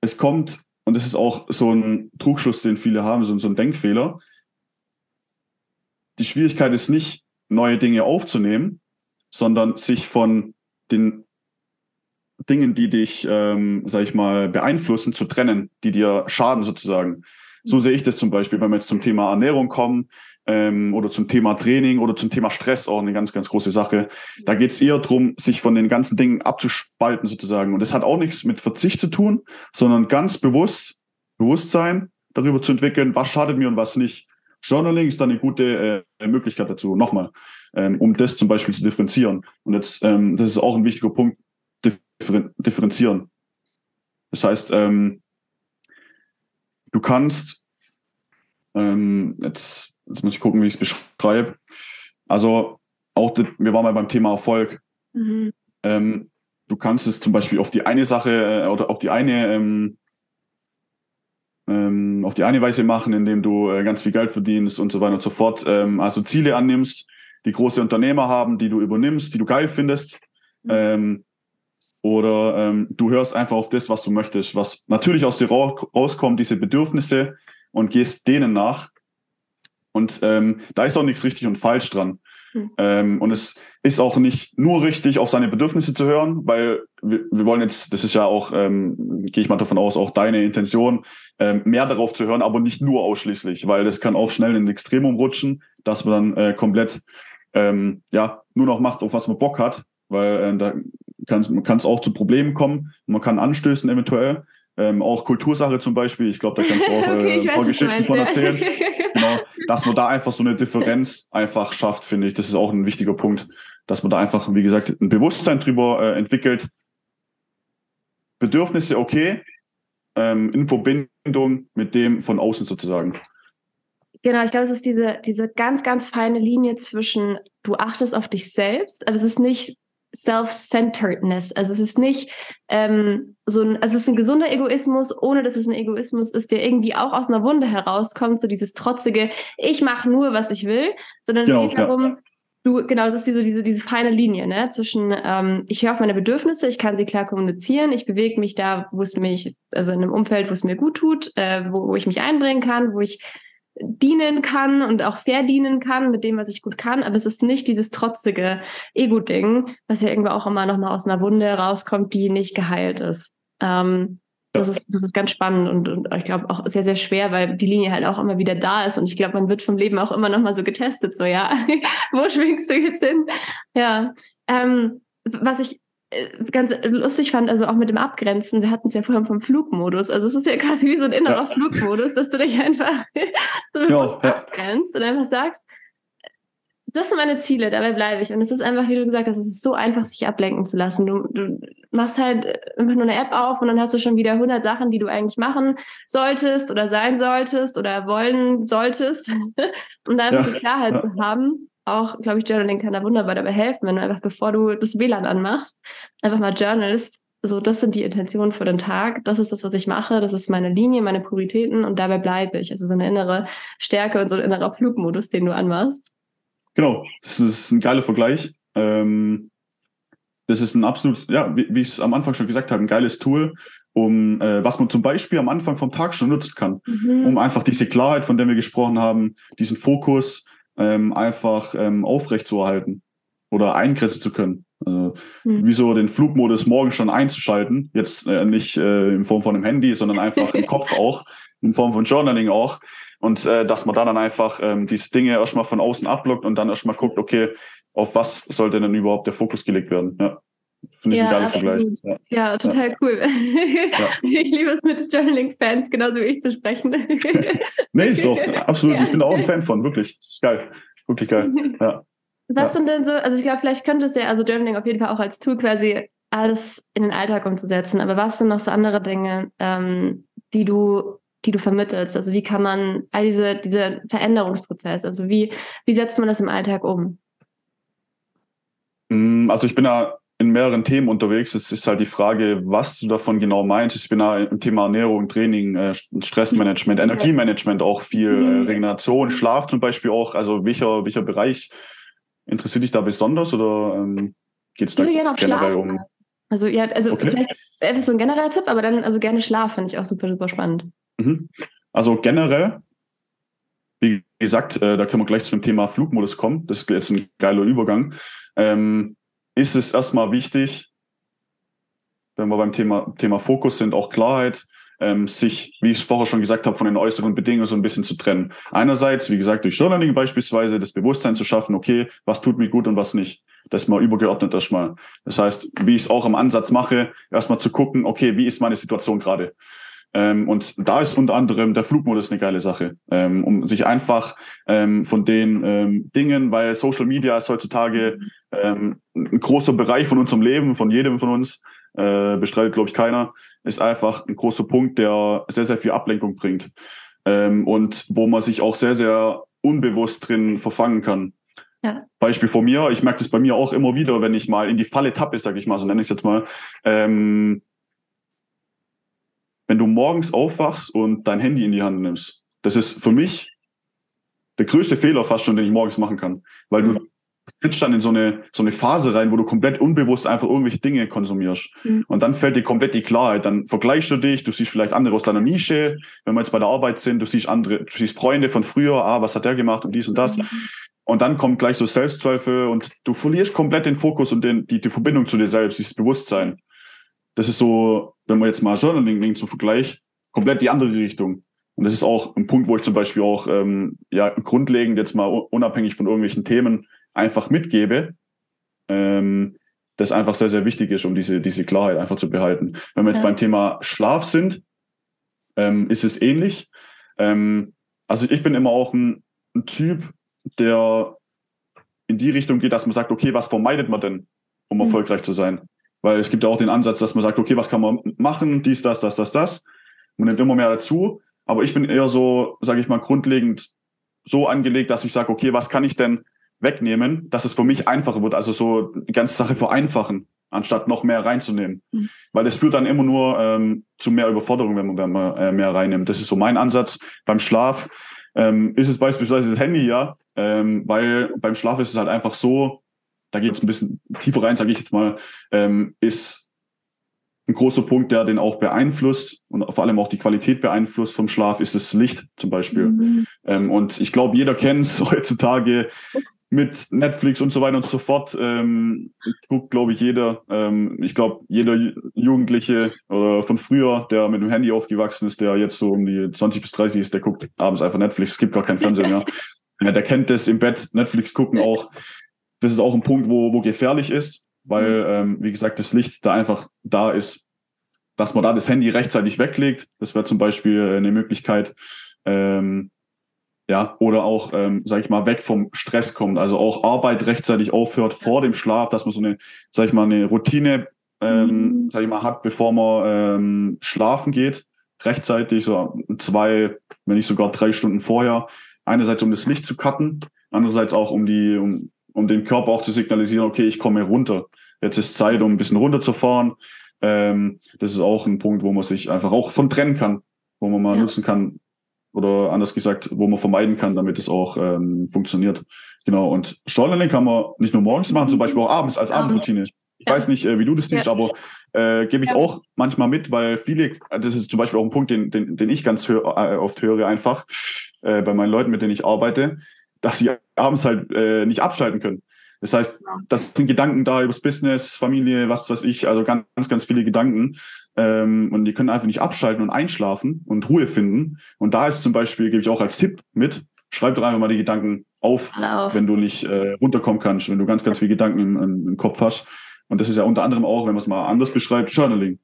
es kommt, und das ist auch so ein Trugschluss, den viele haben, so, so ein Denkfehler. Die Schwierigkeit ist nicht, neue Dinge aufzunehmen, sondern sich von den Dingen, die dich, ähm, sag ich mal, beeinflussen, zu trennen, die dir schaden sozusagen. So sehe ich das zum Beispiel, wenn wir jetzt zum Thema Ernährung kommen ähm, oder zum Thema Training oder zum Thema Stress, auch eine ganz, ganz große Sache. Da geht es eher darum, sich von den ganzen Dingen abzuspalten sozusagen. Und das hat auch nichts mit Verzicht zu tun, sondern ganz bewusst, Bewusstsein darüber zu entwickeln, was schadet mir und was nicht. Journaling ist dann eine gute äh, Möglichkeit dazu. Nochmal, ähm, um das zum Beispiel zu differenzieren. Und jetzt, ähm, das ist auch ein wichtiger Punkt, differenzieren. Das heißt, ähm, du kannst, ähm, jetzt, jetzt muss ich gucken, wie ich es beschreibe. Also auch, wir waren mal beim Thema Erfolg. Mhm. Ähm, du kannst es zum Beispiel auf die eine Sache äh, oder auf die eine ähm, ähm, auf die eine Weise machen, indem du äh, ganz viel Geld verdienst und so weiter und so fort. Ähm, also Ziele annimmst, die große Unternehmer haben, die du übernimmst, die du geil findest. Mhm. Oder ähm, du hörst einfach auf das, was du möchtest, was natürlich aus dir rauskommt, diese Bedürfnisse und gehst denen nach. Und ähm, da ist auch nichts richtig und falsch dran. Mhm. Ähm, und es ist auch nicht nur richtig, auf seine Bedürfnisse zu hören, weil wir, wir wollen jetzt, das ist ja auch, ähm, gehe ich mal davon aus, auch deine Intention, ähm, mehr darauf zu hören, aber nicht nur ausschließlich, weil das kann auch schnell in ein Extremum rutschen, dass man dann äh, komplett ähm, ja nur noch macht, auf was man Bock hat, weil äh, da kann es auch zu Problemen kommen. Man kann anstößen eventuell. Ähm, auch Kultursache zum Beispiel. Ich glaube, da kannst du auch äh, okay, ein paar weiß, Geschichten von erzählen. genau, dass man da einfach so eine Differenz einfach schafft, finde ich. Das ist auch ein wichtiger Punkt, dass man da einfach, wie gesagt, ein Bewusstsein drüber äh, entwickelt. Bedürfnisse okay, ähm, in Verbindung mit dem von außen sozusagen. Genau, ich glaube, es ist diese, diese ganz, ganz feine Linie zwischen, du achtest auf dich selbst, aber es ist nicht Self-Centeredness. Also es ist nicht ähm, so ein, also es ist ein gesunder Egoismus, ohne dass es ein Egoismus ist, der irgendwie auch aus einer Wunde herauskommt, so dieses trotzige, ich mache nur, was ich will, sondern genau, es geht darum, ja. du, genau, das ist diese, diese, diese feine Linie, ne, zwischen ähm, ich höre auf meine Bedürfnisse, ich kann sie klar kommunizieren, ich bewege mich da, wo es mich, also in einem Umfeld, wo es mir gut tut, äh, wo, wo ich mich einbringen kann, wo ich dienen kann und auch verdienen kann mit dem, was ich gut kann. Aber es ist nicht dieses trotzige Ego-Ding, was ja irgendwo auch immer nochmal aus einer Wunde rauskommt, die nicht geheilt ist. Ähm, das ist, das ist ganz spannend und, und ich glaube auch sehr, sehr schwer, weil die Linie halt auch immer wieder da ist. Und ich glaube, man wird vom Leben auch immer nochmal so getestet, so, ja, wo schwingst du jetzt hin? Ja. Ähm, was ich ganz lustig fand, also auch mit dem Abgrenzen, wir hatten es ja vorhin vom Flugmodus. Also es ist ja quasi wie so ein innerer ja. Flugmodus, dass du dich einfach so ja, abgrenzt und einfach sagst, das sind meine Ziele, dabei bleibe ich. Und es ist einfach, wie du gesagt hast, es ist so einfach, sich ablenken zu lassen. Du, du machst halt einfach nur eine App auf und dann hast du schon wieder 100 Sachen, die du eigentlich machen solltest oder sein solltest oder wollen solltest. und da einfach ja, die Klarheit zu haben auch, glaube ich, Journaling kann da wunderbar dabei helfen, wenn du einfach, bevor du das WLAN anmachst, einfach mal journalst. So, das sind die Intentionen für den Tag. Das ist das, was ich mache. Das ist meine Linie, meine Prioritäten und dabei bleibe ich. Also so eine innere Stärke und so ein innerer Flugmodus, den du anmachst. Genau, das ist ein geiler Vergleich. Ähm, das ist ein absolut, ja, wie, wie ich es am Anfang schon gesagt habe, ein geiles Tool, um äh, was man zum Beispiel am Anfang vom Tag schon nutzen kann, mhm. um einfach diese Klarheit, von der wir gesprochen haben, diesen Fokus ähm, einfach ähm, aufrechtzuerhalten oder eingrenzen zu können. Also, mhm. Wie so den Flugmodus morgen schon einzuschalten, jetzt äh, nicht äh, in Form von einem Handy, sondern einfach im Kopf auch, in Form von Journaling auch. Und äh, dass man da dann einfach ähm, diese Dinge erstmal von außen abblockt und dann erstmal guckt, okay, auf was sollte denn überhaupt der Fokus gelegt werden? Ja. Finde ich ja, ein geiler Vergleich. Ja. ja, total ja. cool. Ich liebe es mit Journaling-Fans, genauso wie ich zu sprechen. nee, ist auch absolut. Ich bin da auch ein Fan von, wirklich. Das ist geil. Wirklich geil. Ja. Was sind denn so, also ich glaube, vielleicht könnte es ja, also Journaling auf jeden Fall auch als Tool quasi alles in den Alltag umzusetzen, aber was sind noch so andere Dinge, ähm, die du die du vermittelst? Also wie kann man all diese, diese Veränderungsprozess, also wie, wie setzt man das im Alltag um? Mm, also ich bin da in mehreren Themen unterwegs. Es ist halt die Frage, was du davon genau meinst. Ich bin da im Thema Ernährung, Training, äh, Stressmanagement, Energiemanagement auch viel, äh, mhm. Regeneration, Schlaf zum Beispiel auch. Also welcher, welcher Bereich interessiert dich da besonders oder ähm, geht es da generell Schlaf. um? Also ja, also okay. vielleicht einfach so ein genereller Tipp, aber dann also gerne Schlaf finde ich auch super, super spannend. Mhm. Also generell, wie gesagt, äh, da können wir gleich zum Thema Flugmodus kommen. Das ist jetzt ein geiler Übergang. Ähm, ist es erstmal wichtig, wenn wir beim Thema, Thema Fokus sind, auch Klarheit, ähm, sich, wie ich vorher schon gesagt habe, von den äußeren Bedingungen so ein bisschen zu trennen. Einerseits, wie gesagt, durch Journaling beispielsweise das Bewusstsein zu schaffen, okay, was tut mir gut und was nicht. Das mal übergeordnet erstmal. Das heißt, wie ich es auch im Ansatz mache, erstmal zu gucken, okay, wie ist meine Situation gerade? Ähm, und da ist unter anderem der Flugmodus eine geile Sache, ähm, um sich einfach ähm, von den ähm, Dingen, weil Social Media ist heutzutage ähm, ein großer Bereich von unserem Leben, von jedem von uns, äh, bestreitet, glaube ich, keiner, ist einfach ein großer Punkt, der sehr, sehr viel Ablenkung bringt ähm, und wo man sich auch sehr, sehr unbewusst drin verfangen kann. Ja. Beispiel von mir, ich merke das bei mir auch immer wieder, wenn ich mal in die Falle tappe, sage ich mal, so nenne ich es jetzt mal, ähm, wenn du morgens aufwachst und dein Handy in die Hand nimmst, das ist für mich der größte Fehler fast schon, den ich morgens machen kann. Weil du fitzt dann in so eine, so eine Phase rein, wo du komplett unbewusst einfach irgendwelche Dinge konsumierst. Mhm. Und dann fällt dir komplett die Klarheit. Dann vergleichst du dich, du siehst vielleicht andere aus deiner Nische, wenn wir jetzt bei der Arbeit sind, du siehst andere, du siehst Freunde von früher, ah, was hat der gemacht und dies und das. Mhm. Und dann kommt gleich so Selbstzweifel und du verlierst komplett den Fokus und den, die, die Verbindung zu dir selbst, dieses Bewusstsein. Das ist so, wenn man jetzt mal Journaling nimmt zum Vergleich, komplett die andere Richtung. Und das ist auch ein Punkt, wo ich zum Beispiel auch ähm, ja grundlegend jetzt mal unabhängig von irgendwelchen Themen einfach mitgebe, ähm, das einfach sehr, sehr wichtig ist, um diese, diese Klarheit einfach zu behalten. Wenn wir jetzt ja. beim Thema Schlaf sind, ähm, ist es ähnlich. Ähm, also ich bin immer auch ein, ein Typ, der in die Richtung geht, dass man sagt, okay, was vermeidet man denn, um mhm. erfolgreich zu sein? Weil es gibt ja auch den Ansatz, dass man sagt, okay, was kann man machen, dies, das, das, das, das. Man nimmt immer mehr dazu. Aber ich bin eher so, sage ich mal, grundlegend so angelegt, dass ich sage, okay, was kann ich denn wegnehmen, dass es für mich einfacher wird. Also so die ganze Sache vereinfachen, anstatt noch mehr reinzunehmen. Mhm. Weil es führt dann immer nur ähm, zu mehr Überforderung, wenn man, wenn man äh, mehr reinnimmt. Das ist so mein Ansatz. Beim Schlaf ähm, ist es beispielsweise das Handy ja, ähm, weil beim Schlaf ist es halt einfach so, da geht es ein bisschen tiefer rein, sage ich jetzt mal, ähm, ist ein großer Punkt, der den auch beeinflusst und vor allem auch die Qualität beeinflusst vom Schlaf, ist das Licht zum Beispiel. Mhm. Ähm, und ich glaube, jeder kennt es heutzutage mit Netflix und so weiter und so fort. Ähm, guckt, glaube ich, jeder. Ähm, ich glaube, jeder Jugendliche oder von früher, der mit dem Handy aufgewachsen ist, der jetzt so um die 20 bis 30 ist, der guckt abends einfach Netflix. Es gibt gar kein Fernsehen mehr. ja, der kennt das im Bett, Netflix gucken auch das ist auch ein Punkt, wo, wo gefährlich ist, weil, mhm. ähm, wie gesagt, das Licht da einfach da ist, dass man da das Handy rechtzeitig weglegt. Das wäre zum Beispiel äh, eine Möglichkeit. Ähm, ja, oder auch, ähm, sag ich mal, weg vom Stress kommt. Also auch Arbeit rechtzeitig aufhört vor dem Schlaf, dass man so eine, sag ich mal, eine Routine, ähm, mhm. sag ich mal, hat, bevor man ähm, schlafen geht. Rechtzeitig, so zwei, wenn nicht sogar drei Stunden vorher. Einerseits, um das Licht zu cutten, andererseits auch, um die, um um dem Körper auch zu signalisieren, okay, ich komme runter. Jetzt ist Zeit, um ein bisschen runterzufahren. Ähm, das ist auch ein Punkt, wo man sich einfach auch von trennen kann, wo man mal ja. nutzen kann oder anders gesagt, wo man vermeiden kann, damit es auch ähm, funktioniert. Genau. Und Journaling kann man nicht nur morgens machen, zum Beispiel auch abends als Abendroutine. Ich weiß nicht, äh, wie du das siehst, ja. aber äh, gebe ich ja. auch manchmal mit, weil viele, das ist zum Beispiel auch ein Punkt, den, den, den ich ganz hör, äh, oft höre, einfach äh, bei meinen Leuten, mit denen ich arbeite, dass sie abends halt äh, nicht abschalten können. Das heißt, das sind Gedanken da übers Business, Familie, was weiß ich, also ganz, ganz viele Gedanken. Ähm, und die können einfach nicht abschalten und einschlafen und Ruhe finden. Und da ist zum Beispiel, gebe ich auch als Tipp mit, schreib doch einfach mal die Gedanken auf, auf. wenn du nicht äh, runterkommen kannst, wenn du ganz, ganz viele Gedanken im, im, Kopf hast. Und das ist ja unter anderem auch, wenn man es mal anders beschreibt, Journaling.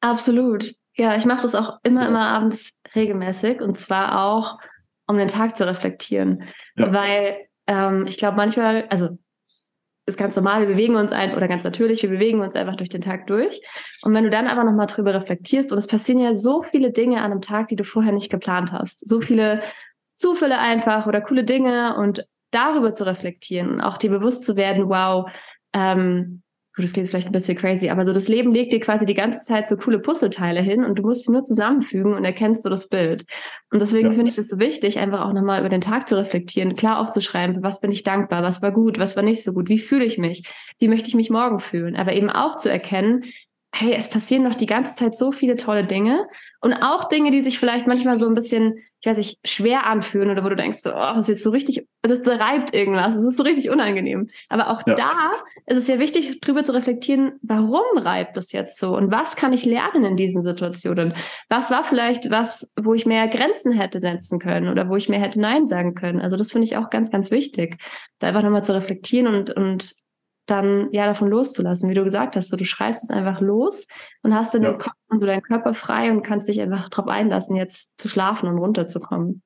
Absolut. Ja, ich mache das auch immer, ja. immer abends regelmäßig und zwar auch, um den Tag zu reflektieren. Ja. Weil ähm, ich glaube manchmal, also ist ganz normal, wir bewegen uns ein oder ganz natürlich, wir bewegen uns einfach durch den Tag durch. Und wenn du dann aber nochmal drüber reflektierst, und es passieren ja so viele Dinge an einem Tag, die du vorher nicht geplant hast, so viele Zufälle einfach oder coole Dinge und darüber zu reflektieren auch dir bewusst zu werden, wow, ähm, gut, das klingt vielleicht ein bisschen crazy, aber so das Leben legt dir quasi die ganze Zeit so coole Puzzleteile hin und du musst sie nur zusammenfügen und erkennst so das Bild. Und deswegen ja. finde ich es so wichtig, einfach auch nochmal über den Tag zu reflektieren, klar aufzuschreiben, für was bin ich dankbar, was war gut, was war nicht so gut, wie fühle ich mich, wie möchte ich mich morgen fühlen, aber eben auch zu erkennen, hey, es passieren doch die ganze Zeit so viele tolle Dinge und auch Dinge, die sich vielleicht manchmal so ein bisschen, ich weiß nicht, schwer anfühlen oder wo du denkst, so, oh, das ist jetzt so richtig, das reibt irgendwas, das ist so richtig unangenehm. Aber auch ja. da ist es ja wichtig, drüber zu reflektieren, warum reibt das jetzt so und was kann ich lernen in diesen Situationen? Was war vielleicht was, wo ich mehr Grenzen hätte setzen können oder wo ich mehr hätte Nein sagen können? Also das finde ich auch ganz, ganz wichtig, da einfach nochmal zu reflektieren und, und dann ja davon loszulassen, wie du gesagt hast, so, du schreibst es einfach los und hast dann ja. den Kopf und so deinen Körper frei und kannst dich einfach darauf einlassen, jetzt zu schlafen und runterzukommen.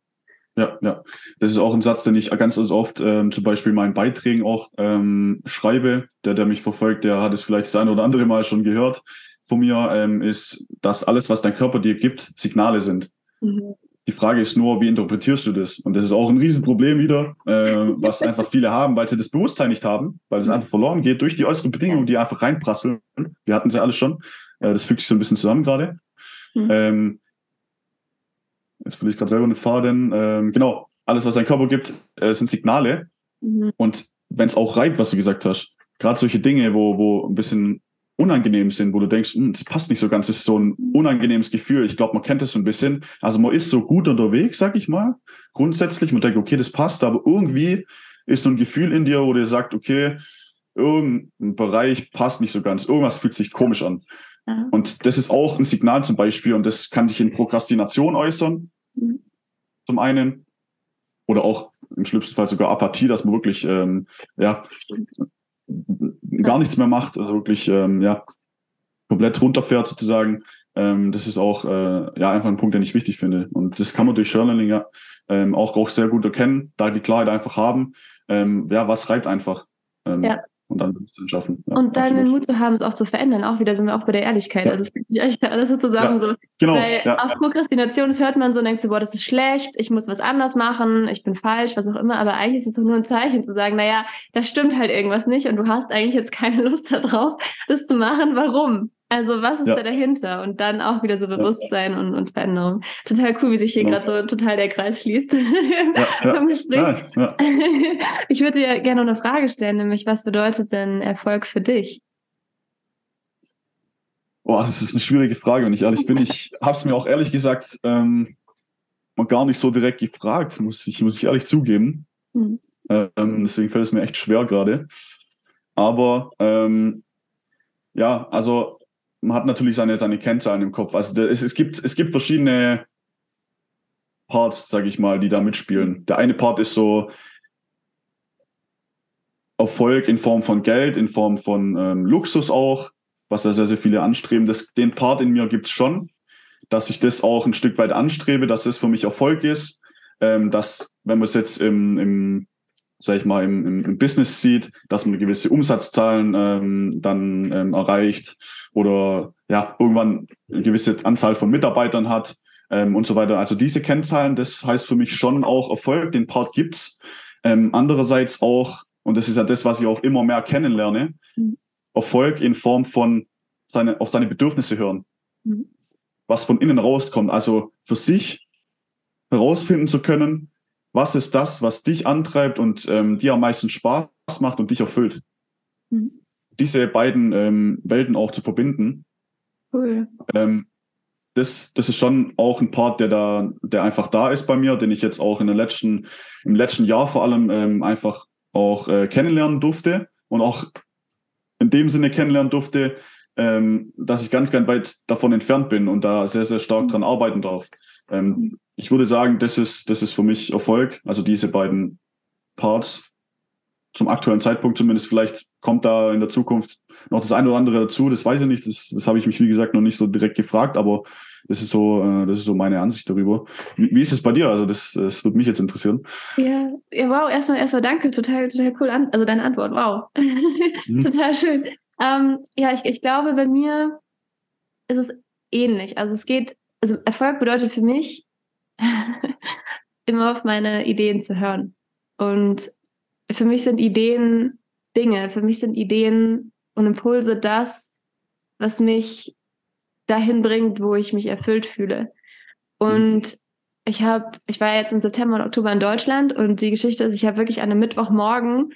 Ja, ja. Das ist auch ein Satz, den ich ganz oft ähm, zum Beispiel in meinen Beiträgen auch ähm, schreibe. Der, der mich verfolgt, der hat es vielleicht das eine oder andere Mal schon gehört von mir, ähm, ist, dass alles, was dein Körper dir gibt, Signale sind. Mhm. Die Frage ist nur, wie interpretierst du das? Und das ist auch ein Riesenproblem wieder, äh, was einfach viele haben, weil sie das Bewusstsein nicht haben, weil es einfach verloren geht durch die äußeren Bedingungen, die einfach reinprasseln. Wir hatten sie alle schon. Äh, das fügt sich so ein bisschen zusammen gerade. Mhm. Ähm, jetzt will ich gerade selber eine Faden. Ähm, genau, alles, was dein Körper gibt, äh, sind Signale. Mhm. Und wenn es auch reibt, was du gesagt hast, gerade solche Dinge, wo, wo ein bisschen unangenehm sind, wo du denkst, hm, das passt nicht so ganz, das ist so ein unangenehmes Gefühl. Ich glaube, man kennt das so ein bisschen. Also man ist so gut unterwegs, sag ich mal, grundsätzlich. Man denkt, okay, das passt, aber irgendwie ist so ein Gefühl in dir, wo dir sagt, okay, irgendein Bereich passt nicht so ganz, irgendwas fühlt sich komisch an. Mhm. Und das ist auch ein Signal zum Beispiel, und das kann sich in Prokrastination äußern, mhm. zum einen, oder auch im schlimmsten Fall sogar Apathie, dass man wirklich ähm, ja, gar nichts mehr macht, also wirklich ähm, ja, komplett runterfährt sozusagen. Ähm, das ist auch äh, ja einfach ein Punkt, den ich wichtig finde. Und das kann man durch Journaling ja ähm, auch, auch sehr gut erkennen, da die Klarheit einfach haben. Ähm, ja, was reibt einfach. Ähm, ja und dann Bewusstsein schaffen. Ja, und dann absolut. den Mut zu haben, es auch zu verändern. Auch wieder sind wir auch bei der Ehrlichkeit. Ja. Also es fühlt sich eigentlich alles so zusammen. Ja, so. Genau. Weil auch Prokrastination, das hört man so und denkt so, boah, das ist schlecht, ich muss was anders machen, ich bin falsch, was auch immer. Aber eigentlich ist es doch nur ein Zeichen zu sagen, naja, da stimmt halt irgendwas nicht und du hast eigentlich jetzt keine Lust darauf, das zu machen. Warum? Also was ist ja. da dahinter? Und dann auch wieder so Bewusstsein ja. und, und Veränderung. Total cool, wie sich hier genau. gerade so total der Kreis schließt im Gespräch. Ich würde dir gerne noch eine Frage stellen, nämlich was bedeutet denn Erfolg für dich? Boah, das ist eine schwierige Frage, wenn ich ehrlich bin. Ich habe es mir auch ehrlich gesagt ähm, gar nicht so direkt gefragt, muss ich, muss ich ehrlich zugeben. Mhm. Ähm, deswegen fällt es mir echt schwer gerade. Aber ähm, ja, also man hat natürlich seine, seine Kennzahlen im Kopf. Also es, es, gibt, es gibt verschiedene Parts, sage ich mal, die da mitspielen. Der eine Part ist so Erfolg in Form von Geld, in Form von ähm, Luxus auch, was ja sehr, sehr viele anstreben. Das, den Part in mir gibt es schon, dass ich das auch ein Stück weit anstrebe, dass es für mich Erfolg ist. Ähm, dass, wenn man es jetzt im, im sag ich mal, im, im, im Business sieht, dass man gewisse Umsatzzahlen ähm, dann ähm, erreicht oder ja, irgendwann eine gewisse Anzahl von Mitarbeitern hat ähm, und so weiter. Also diese Kennzahlen, das heißt für mich schon auch Erfolg, den Part gibt's. Ähm, andererseits auch, und das ist ja das, was ich auch immer mehr kennenlerne, mhm. Erfolg in Form von seine, auf seine Bedürfnisse hören. Mhm. Was von innen rauskommt. Also für sich herausfinden zu können, was ist das, was dich antreibt und ähm, dir am meisten Spaß macht und dich erfüllt. Mhm. diese beiden ähm, Welten auch zu verbinden. Cool. Ähm, das, das ist schon auch ein Part, der da, der einfach da ist bei mir, den ich jetzt auch in den letzten, im letzten Jahr vor allem ähm, einfach auch äh, kennenlernen durfte und auch in dem Sinne kennenlernen durfte, ähm, dass ich ganz, ganz weit davon entfernt bin und da sehr, sehr stark dran arbeiten darf. Ähm, ich würde sagen, das ist, das ist für mich Erfolg, also diese beiden Parts zum aktuellen Zeitpunkt zumindest. Vielleicht kommt da in der Zukunft noch das eine oder andere dazu. Das weiß ich nicht. Das, das habe ich mich, wie gesagt, noch nicht so direkt gefragt, aber das ist so, äh, das ist so meine Ansicht darüber. Wie, wie ist es bei dir? Also das, das würde mich jetzt interessieren. Ja, ja, wow, erstmal, erstmal danke. Total, total cool an. Also deine Antwort, wow. Mhm. total schön. Ähm, ja, ich, ich glaube, bei mir ist es ähnlich. Also es geht, also Erfolg bedeutet für mich, immer auf meine Ideen zu hören. Und für mich sind Ideen Dinge, für mich sind Ideen und Impulse das, was mich dahin bringt, wo ich mich erfüllt fühle. Und ich habe, ich war jetzt im September und Oktober in Deutschland und die Geschichte ist, ich habe wirklich an einem Mittwochmorgen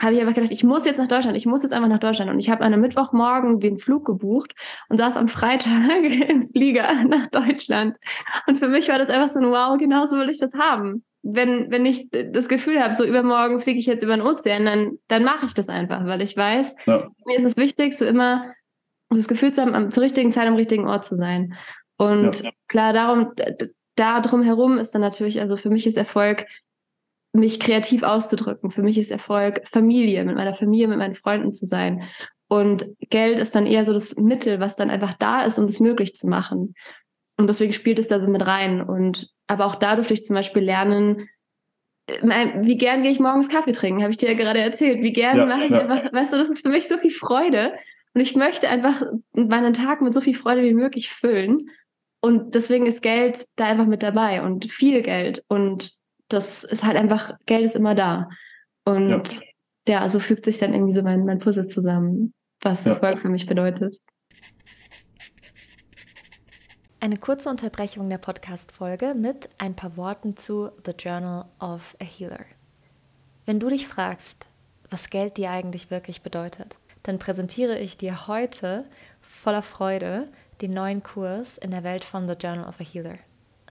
habe ich einfach gedacht, ich muss jetzt nach Deutschland, ich muss jetzt einfach nach Deutschland. Und ich habe an einem Mittwochmorgen den Flug gebucht und saß am Freitag im Flieger nach Deutschland. Und für mich war das einfach so ein Wow, genau so will ich das haben wenn, wenn ich das Gefühl habe, so übermorgen fliege ich jetzt über den Ozean, dann, dann mache ich das einfach, weil ich weiß, ja. mir ist es wichtig, so immer das Gefühl zu haben, am, zur richtigen Zeit am richtigen Ort zu sein. Und ja. klar, darum, da drum herum ist dann natürlich, also für mich ist Erfolg, mich kreativ auszudrücken. Für mich ist Erfolg, Familie, mit meiner Familie, mit meinen Freunden zu sein. Und Geld ist dann eher so das Mittel, was dann einfach da ist, um das möglich zu machen. Und deswegen spielt es da so mit rein. Und aber auch da durfte ich zum Beispiel lernen, äh, wie gern gehe ich morgens Kaffee trinken, habe ich dir ja gerade erzählt. Wie gern ja, mache ich ja. einfach, weißt du, das ist für mich so viel Freude. Und ich möchte einfach meinen Tag mit so viel Freude wie möglich füllen. Und deswegen ist Geld da einfach mit dabei und viel Geld. Und das ist halt einfach, Geld ist immer da. Und ja, ja so fügt sich dann irgendwie so mein, mein Puzzle zusammen, was Erfolg für mich bedeutet. Eine kurze Unterbrechung der Podcast-Folge mit ein paar Worten zu The Journal of a Healer. Wenn du dich fragst, was Geld dir eigentlich wirklich bedeutet, dann präsentiere ich dir heute voller Freude den neuen Kurs in der Welt von The Journal of a Healer.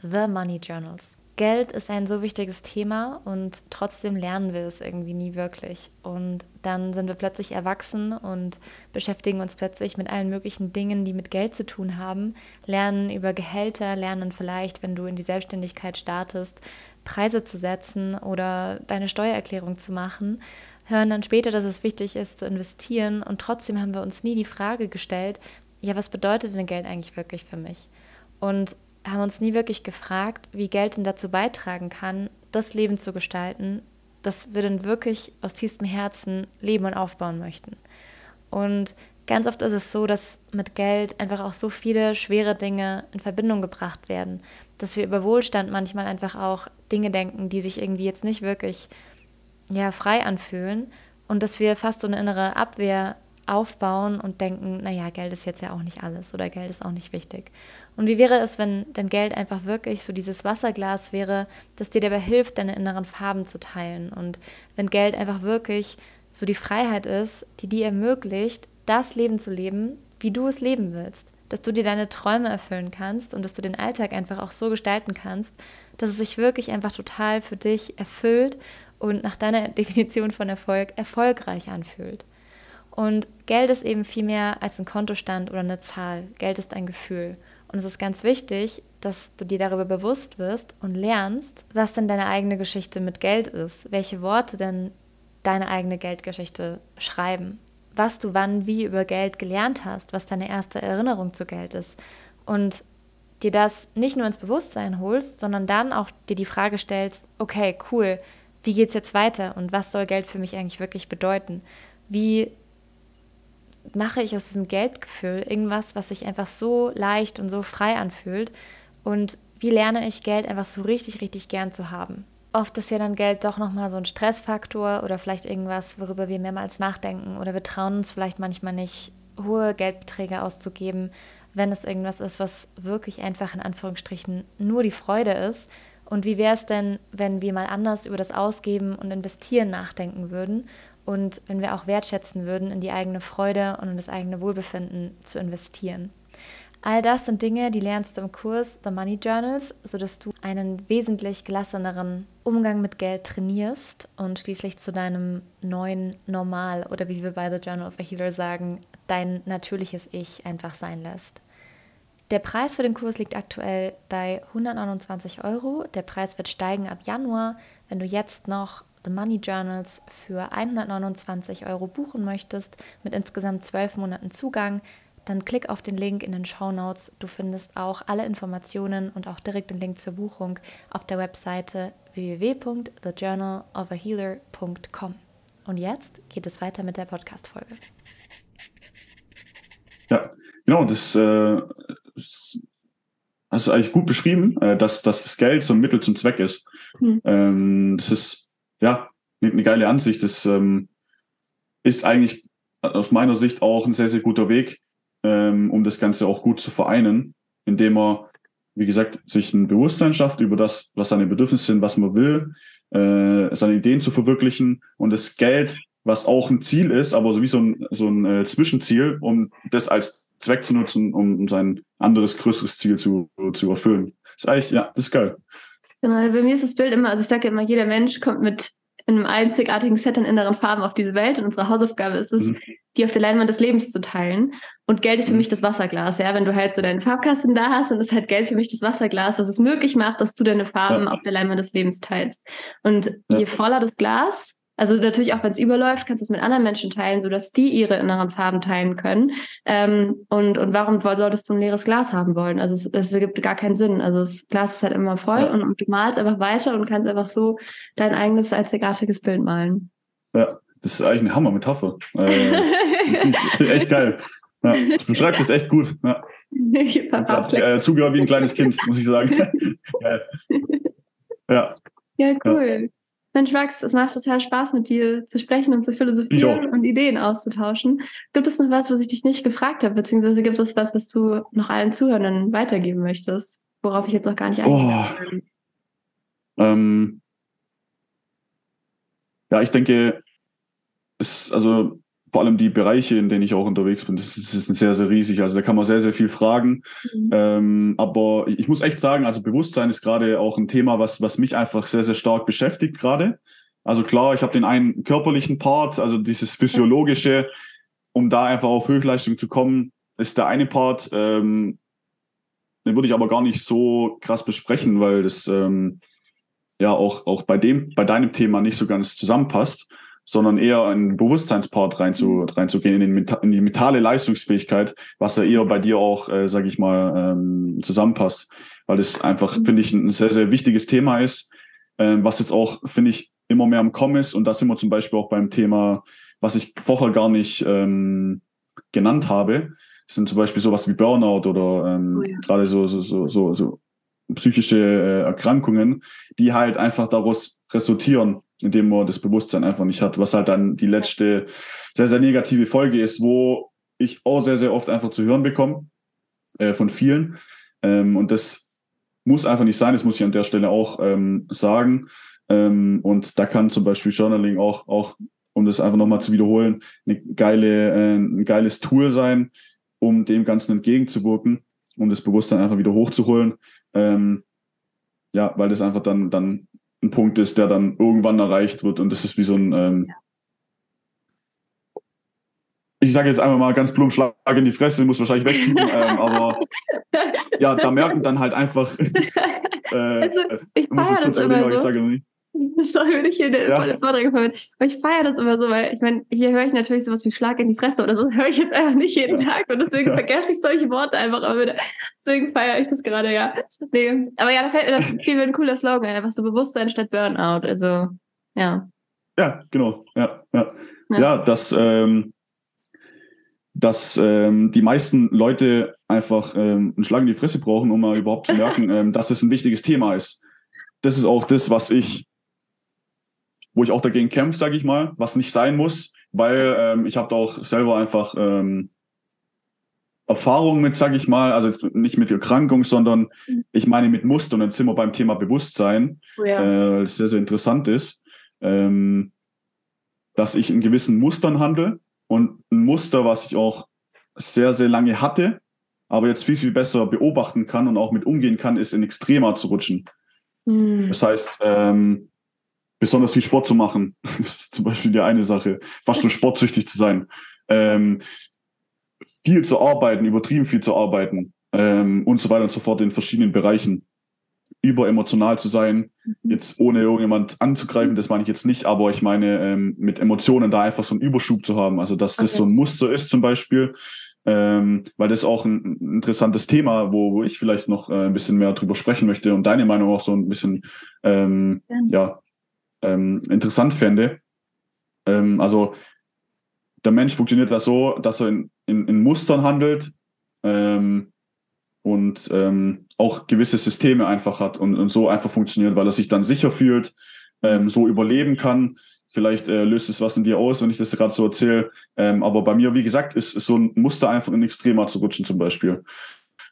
The Money Journals. Geld ist ein so wichtiges Thema und trotzdem lernen wir es irgendwie nie wirklich. Und dann sind wir plötzlich erwachsen und beschäftigen uns plötzlich mit allen möglichen Dingen, die mit Geld zu tun haben, lernen über Gehälter, lernen vielleicht, wenn du in die Selbstständigkeit startest, Preise zu setzen oder deine Steuererklärung zu machen, hören dann später, dass es wichtig ist zu investieren und trotzdem haben wir uns nie die Frage gestellt, ja, was bedeutet denn Geld eigentlich wirklich für mich? Und haben uns nie wirklich gefragt, wie Geld denn dazu beitragen kann, das Leben zu gestalten, das wir dann wirklich aus tiefstem Herzen leben und aufbauen möchten. Und ganz oft ist es so, dass mit Geld einfach auch so viele schwere Dinge in Verbindung gebracht werden, dass wir über Wohlstand manchmal einfach auch Dinge denken, die sich irgendwie jetzt nicht wirklich ja, frei anfühlen und dass wir fast so eine innere Abwehr aufbauen und denken, naja, Geld ist jetzt ja auch nicht alles oder Geld ist auch nicht wichtig. Und wie wäre es, wenn dein Geld einfach wirklich so dieses Wasserglas wäre, das dir dabei hilft, deine inneren Farben zu teilen? Und wenn Geld einfach wirklich so die Freiheit ist, die dir ermöglicht, das Leben zu leben, wie du es leben willst. Dass du dir deine Träume erfüllen kannst und dass du den Alltag einfach auch so gestalten kannst, dass es sich wirklich einfach total für dich erfüllt und nach deiner Definition von Erfolg erfolgreich anfühlt. Und Geld ist eben viel mehr als ein Kontostand oder eine Zahl. Geld ist ein Gefühl. Und es ist ganz wichtig, dass du dir darüber bewusst wirst und lernst, was denn deine eigene Geschichte mit Geld ist, welche Worte denn deine eigene Geldgeschichte schreiben, was du wann wie über Geld gelernt hast, was deine erste Erinnerung zu Geld ist. Und dir das nicht nur ins Bewusstsein holst, sondern dann auch dir die Frage stellst, okay, cool, wie geht's jetzt weiter und was soll Geld für mich eigentlich wirklich bedeuten? Wie mache ich aus diesem Geldgefühl irgendwas, was sich einfach so leicht und so frei anfühlt? Und wie lerne ich Geld einfach so richtig, richtig gern zu haben? Oft ist ja dann Geld doch nochmal so ein Stressfaktor oder vielleicht irgendwas, worüber wir mehrmals nachdenken oder wir trauen uns vielleicht manchmal nicht, hohe Geldbeträge auszugeben, wenn es irgendwas ist, was wirklich einfach in Anführungsstrichen nur die Freude ist. Und wie wäre es denn, wenn wir mal anders über das Ausgeben und Investieren nachdenken würden und wenn wir auch wertschätzen würden, in die eigene Freude und in das eigene Wohlbefinden zu investieren. All das sind Dinge, die lernst du im Kurs The Money Journals, sodass du einen wesentlich gelasseneren Umgang mit Geld trainierst und schließlich zu deinem neuen Normal oder wie wir bei The Journal of a Healer sagen, dein natürliches Ich einfach sein lässt. Der Preis für den Kurs liegt aktuell bei 129 Euro. Der Preis wird steigen ab Januar. Wenn du jetzt noch The Money Journals für 129 Euro buchen möchtest, mit insgesamt 12 Monaten Zugang, dann klick auf den Link in den Show Notes. Du findest auch alle Informationen und auch direkt den Link zur Buchung auf der Webseite www.thejournalofahealer.com. Und jetzt geht es weiter mit der Podcast-Folge. Ja, genau, das äh, hast du eigentlich gut beschrieben, äh, dass, dass das Geld so ein Mittel zum Zweck ist. Mhm. Ähm, das ist ja eine, geile Ansicht. Das ähm, ist eigentlich aus meiner Sicht auch ein sehr, sehr guter Weg, ähm, um das Ganze auch gut zu vereinen, indem man, wie gesagt, sich ein Bewusstsein schafft über das, was seine Bedürfnisse sind, was man will, äh, seine Ideen zu verwirklichen und das Geld, was auch ein Ziel ist, aber so wie so ein, so ein äh, Zwischenziel, um das als Zweck zu nutzen, um sein anderes, größeres Ziel zu, zu erfüllen. Das ist eigentlich, ja, das ist geil. Genau, bei mir ist das Bild immer, also ich sage immer, jeder Mensch kommt mit einem einzigartigen Set an inneren Farben auf diese Welt und unsere Hausaufgabe ist es, mhm. die auf der Leinwand des Lebens zu teilen. Und Geld ist für mhm. mich das Wasserglas, ja. Wenn du halt so deinen Farbkasten da hast, dann ist halt Geld für mich das Wasserglas, was es möglich macht, dass du deine Farben ja. auf der Leinwand des Lebens teilst. Und ja. je voller das Glas, also natürlich auch, wenn es überläuft, kannst du es mit anderen Menschen teilen, sodass die ihre inneren Farben teilen können. Ähm, und, und warum solltest du ein leeres Glas haben wollen? Also es, es ergibt gar keinen Sinn. Also das Glas ist halt immer voll ja. und, und, du malst einfach weiter und kannst einfach so dein eigenes einzigartiges Bild malen. Ja, das ist eigentlich eine Hammer-Metapher. Äh, echt geil. Ja, du beschreibst das echt gut. Ja. Ich hab äh, zugehört wie ein kleines Kind, muss ich sagen. ja. Ja, cool. Mensch, Max, es macht total Spaß, mit dir zu sprechen und zu philosophieren und Ideen auszutauschen. Gibt es noch was, was ich dich nicht gefragt habe, beziehungsweise gibt es was, was du noch allen Zuhörern weitergeben möchtest, worauf ich jetzt noch gar nicht eingegangen oh. Ähm, ja, ich denke, es, also vor allem die Bereiche, in denen ich auch unterwegs bin, das ist, das ist sehr, sehr riesig. Also da kann man sehr, sehr viel fragen. Mhm. Ähm, aber ich muss echt sagen, also Bewusstsein ist gerade auch ein Thema, was, was mich einfach sehr, sehr stark beschäftigt gerade. Also klar, ich habe den einen körperlichen Part, also dieses physiologische, um da einfach auf Höchstleistung zu kommen, ist der eine Part. Ähm, den würde ich aber gar nicht so krass besprechen, weil das ähm, ja auch, auch bei dem, bei deinem Thema nicht so ganz zusammenpasst sondern eher einen Bewusstseinspart reinzu, mhm. reinzugehen, in, den, in die mentale Leistungsfähigkeit, was ja eher bei dir auch, äh, sage ich mal, ähm, zusammenpasst. Weil das einfach, mhm. finde ich, ein sehr, sehr wichtiges Thema ist, äh, was jetzt auch, finde ich, immer mehr am Kommen ist. Und da sind wir zum Beispiel auch beim Thema, was ich vorher gar nicht ähm, genannt habe, sind zum Beispiel sowas wie Burnout oder ähm, oh ja. gerade so, so, so, so, so psychische äh, Erkrankungen, die halt einfach daraus resultieren, indem man das Bewusstsein einfach nicht hat, was halt dann die letzte sehr, sehr negative Folge ist, wo ich auch sehr, sehr oft einfach zu hören bekomme äh, von vielen. Ähm, und das muss einfach nicht sein, das muss ich an der Stelle auch ähm, sagen. Ähm, und da kann zum Beispiel Journaling auch, auch um das einfach nochmal zu wiederholen, eine geile, äh, ein geiles Tool sein, um dem Ganzen entgegenzuwirken, um das Bewusstsein einfach wieder hochzuholen. Ähm, ja, weil das einfach dann, dann ein Punkt ist, der dann irgendwann erreicht wird und das ist wie so ein, ähm, ich sage jetzt einfach mal ganz plump, Schlag in die Fresse, muss wahrscheinlich wegkriegen, ähm, aber ja, da merken dann halt einfach, äh, also, ich feiere das immer so. ich sage noch nicht. Sorry, wenn ich hier eine ja. Wort reingefallen bin. Aber ich feiere das immer so, weil ich meine, hier höre ich natürlich sowas wie Schlag in die Fresse oder so, höre ich jetzt einfach nicht jeden ja. Tag und deswegen ja. vergesse ich solche Worte einfach aber wieder. Deswegen feiere ich das gerade, ja. Nee. Aber ja, da fällt mir das viel ein cooler Slogan, einfach so Bewusstsein statt Burnout. Also, ja. Ja, genau. Ja, ja. ja. dass, ähm, dass ähm, die meisten Leute einfach ähm, einen Schlag in die Fresse brauchen, um mal überhaupt zu merken, ähm, dass es ein wichtiges Thema ist. Das ist auch das, was ich wo ich auch dagegen kämpfe, sage ich mal, was nicht sein muss, weil ähm, ich habe da auch selber einfach ähm, Erfahrungen mit, sage ich mal, also nicht mit Erkrankung, sondern mhm. ich meine mit Muster und dann sind wir beim Thema Bewusstsein, oh ja. äh, das sehr, sehr interessant ist. Ähm, dass ich in gewissen Mustern handle und ein Muster, was ich auch sehr, sehr lange hatte, aber jetzt viel, viel besser beobachten kann und auch mit umgehen kann, ist in Extremer zu rutschen. Mhm. Das heißt, ähm, besonders viel Sport zu machen, das ist zum Beispiel die eine Sache, fast schon sportsüchtig zu sein, ähm, viel zu arbeiten, übertrieben viel zu arbeiten ähm, und so weiter und so fort in verschiedenen Bereichen. Überemotional zu sein, mhm. jetzt ohne irgendjemand anzugreifen, das meine ich jetzt nicht, aber ich meine ähm, mit Emotionen da einfach so einen Überschub zu haben, also dass das okay. so ein Muster ist zum Beispiel, ähm, weil das auch ein interessantes Thema, wo, wo ich vielleicht noch äh, ein bisschen mehr drüber sprechen möchte und deine Meinung auch so ein bisschen ähm, ja, ähm, interessant fände. Ähm, also der Mensch funktioniert da so, dass er in, in, in Mustern handelt ähm, und ähm, auch gewisse Systeme einfach hat und, und, so einfach funktioniert, weil er sich dann sicher fühlt, ähm, so überleben kann. Vielleicht äh, löst es was in dir aus, wenn ich das gerade so erzähle. Ähm, aber bei mir, wie gesagt, ist, ist so ein Muster einfach in Extremer zu rutschen zum Beispiel.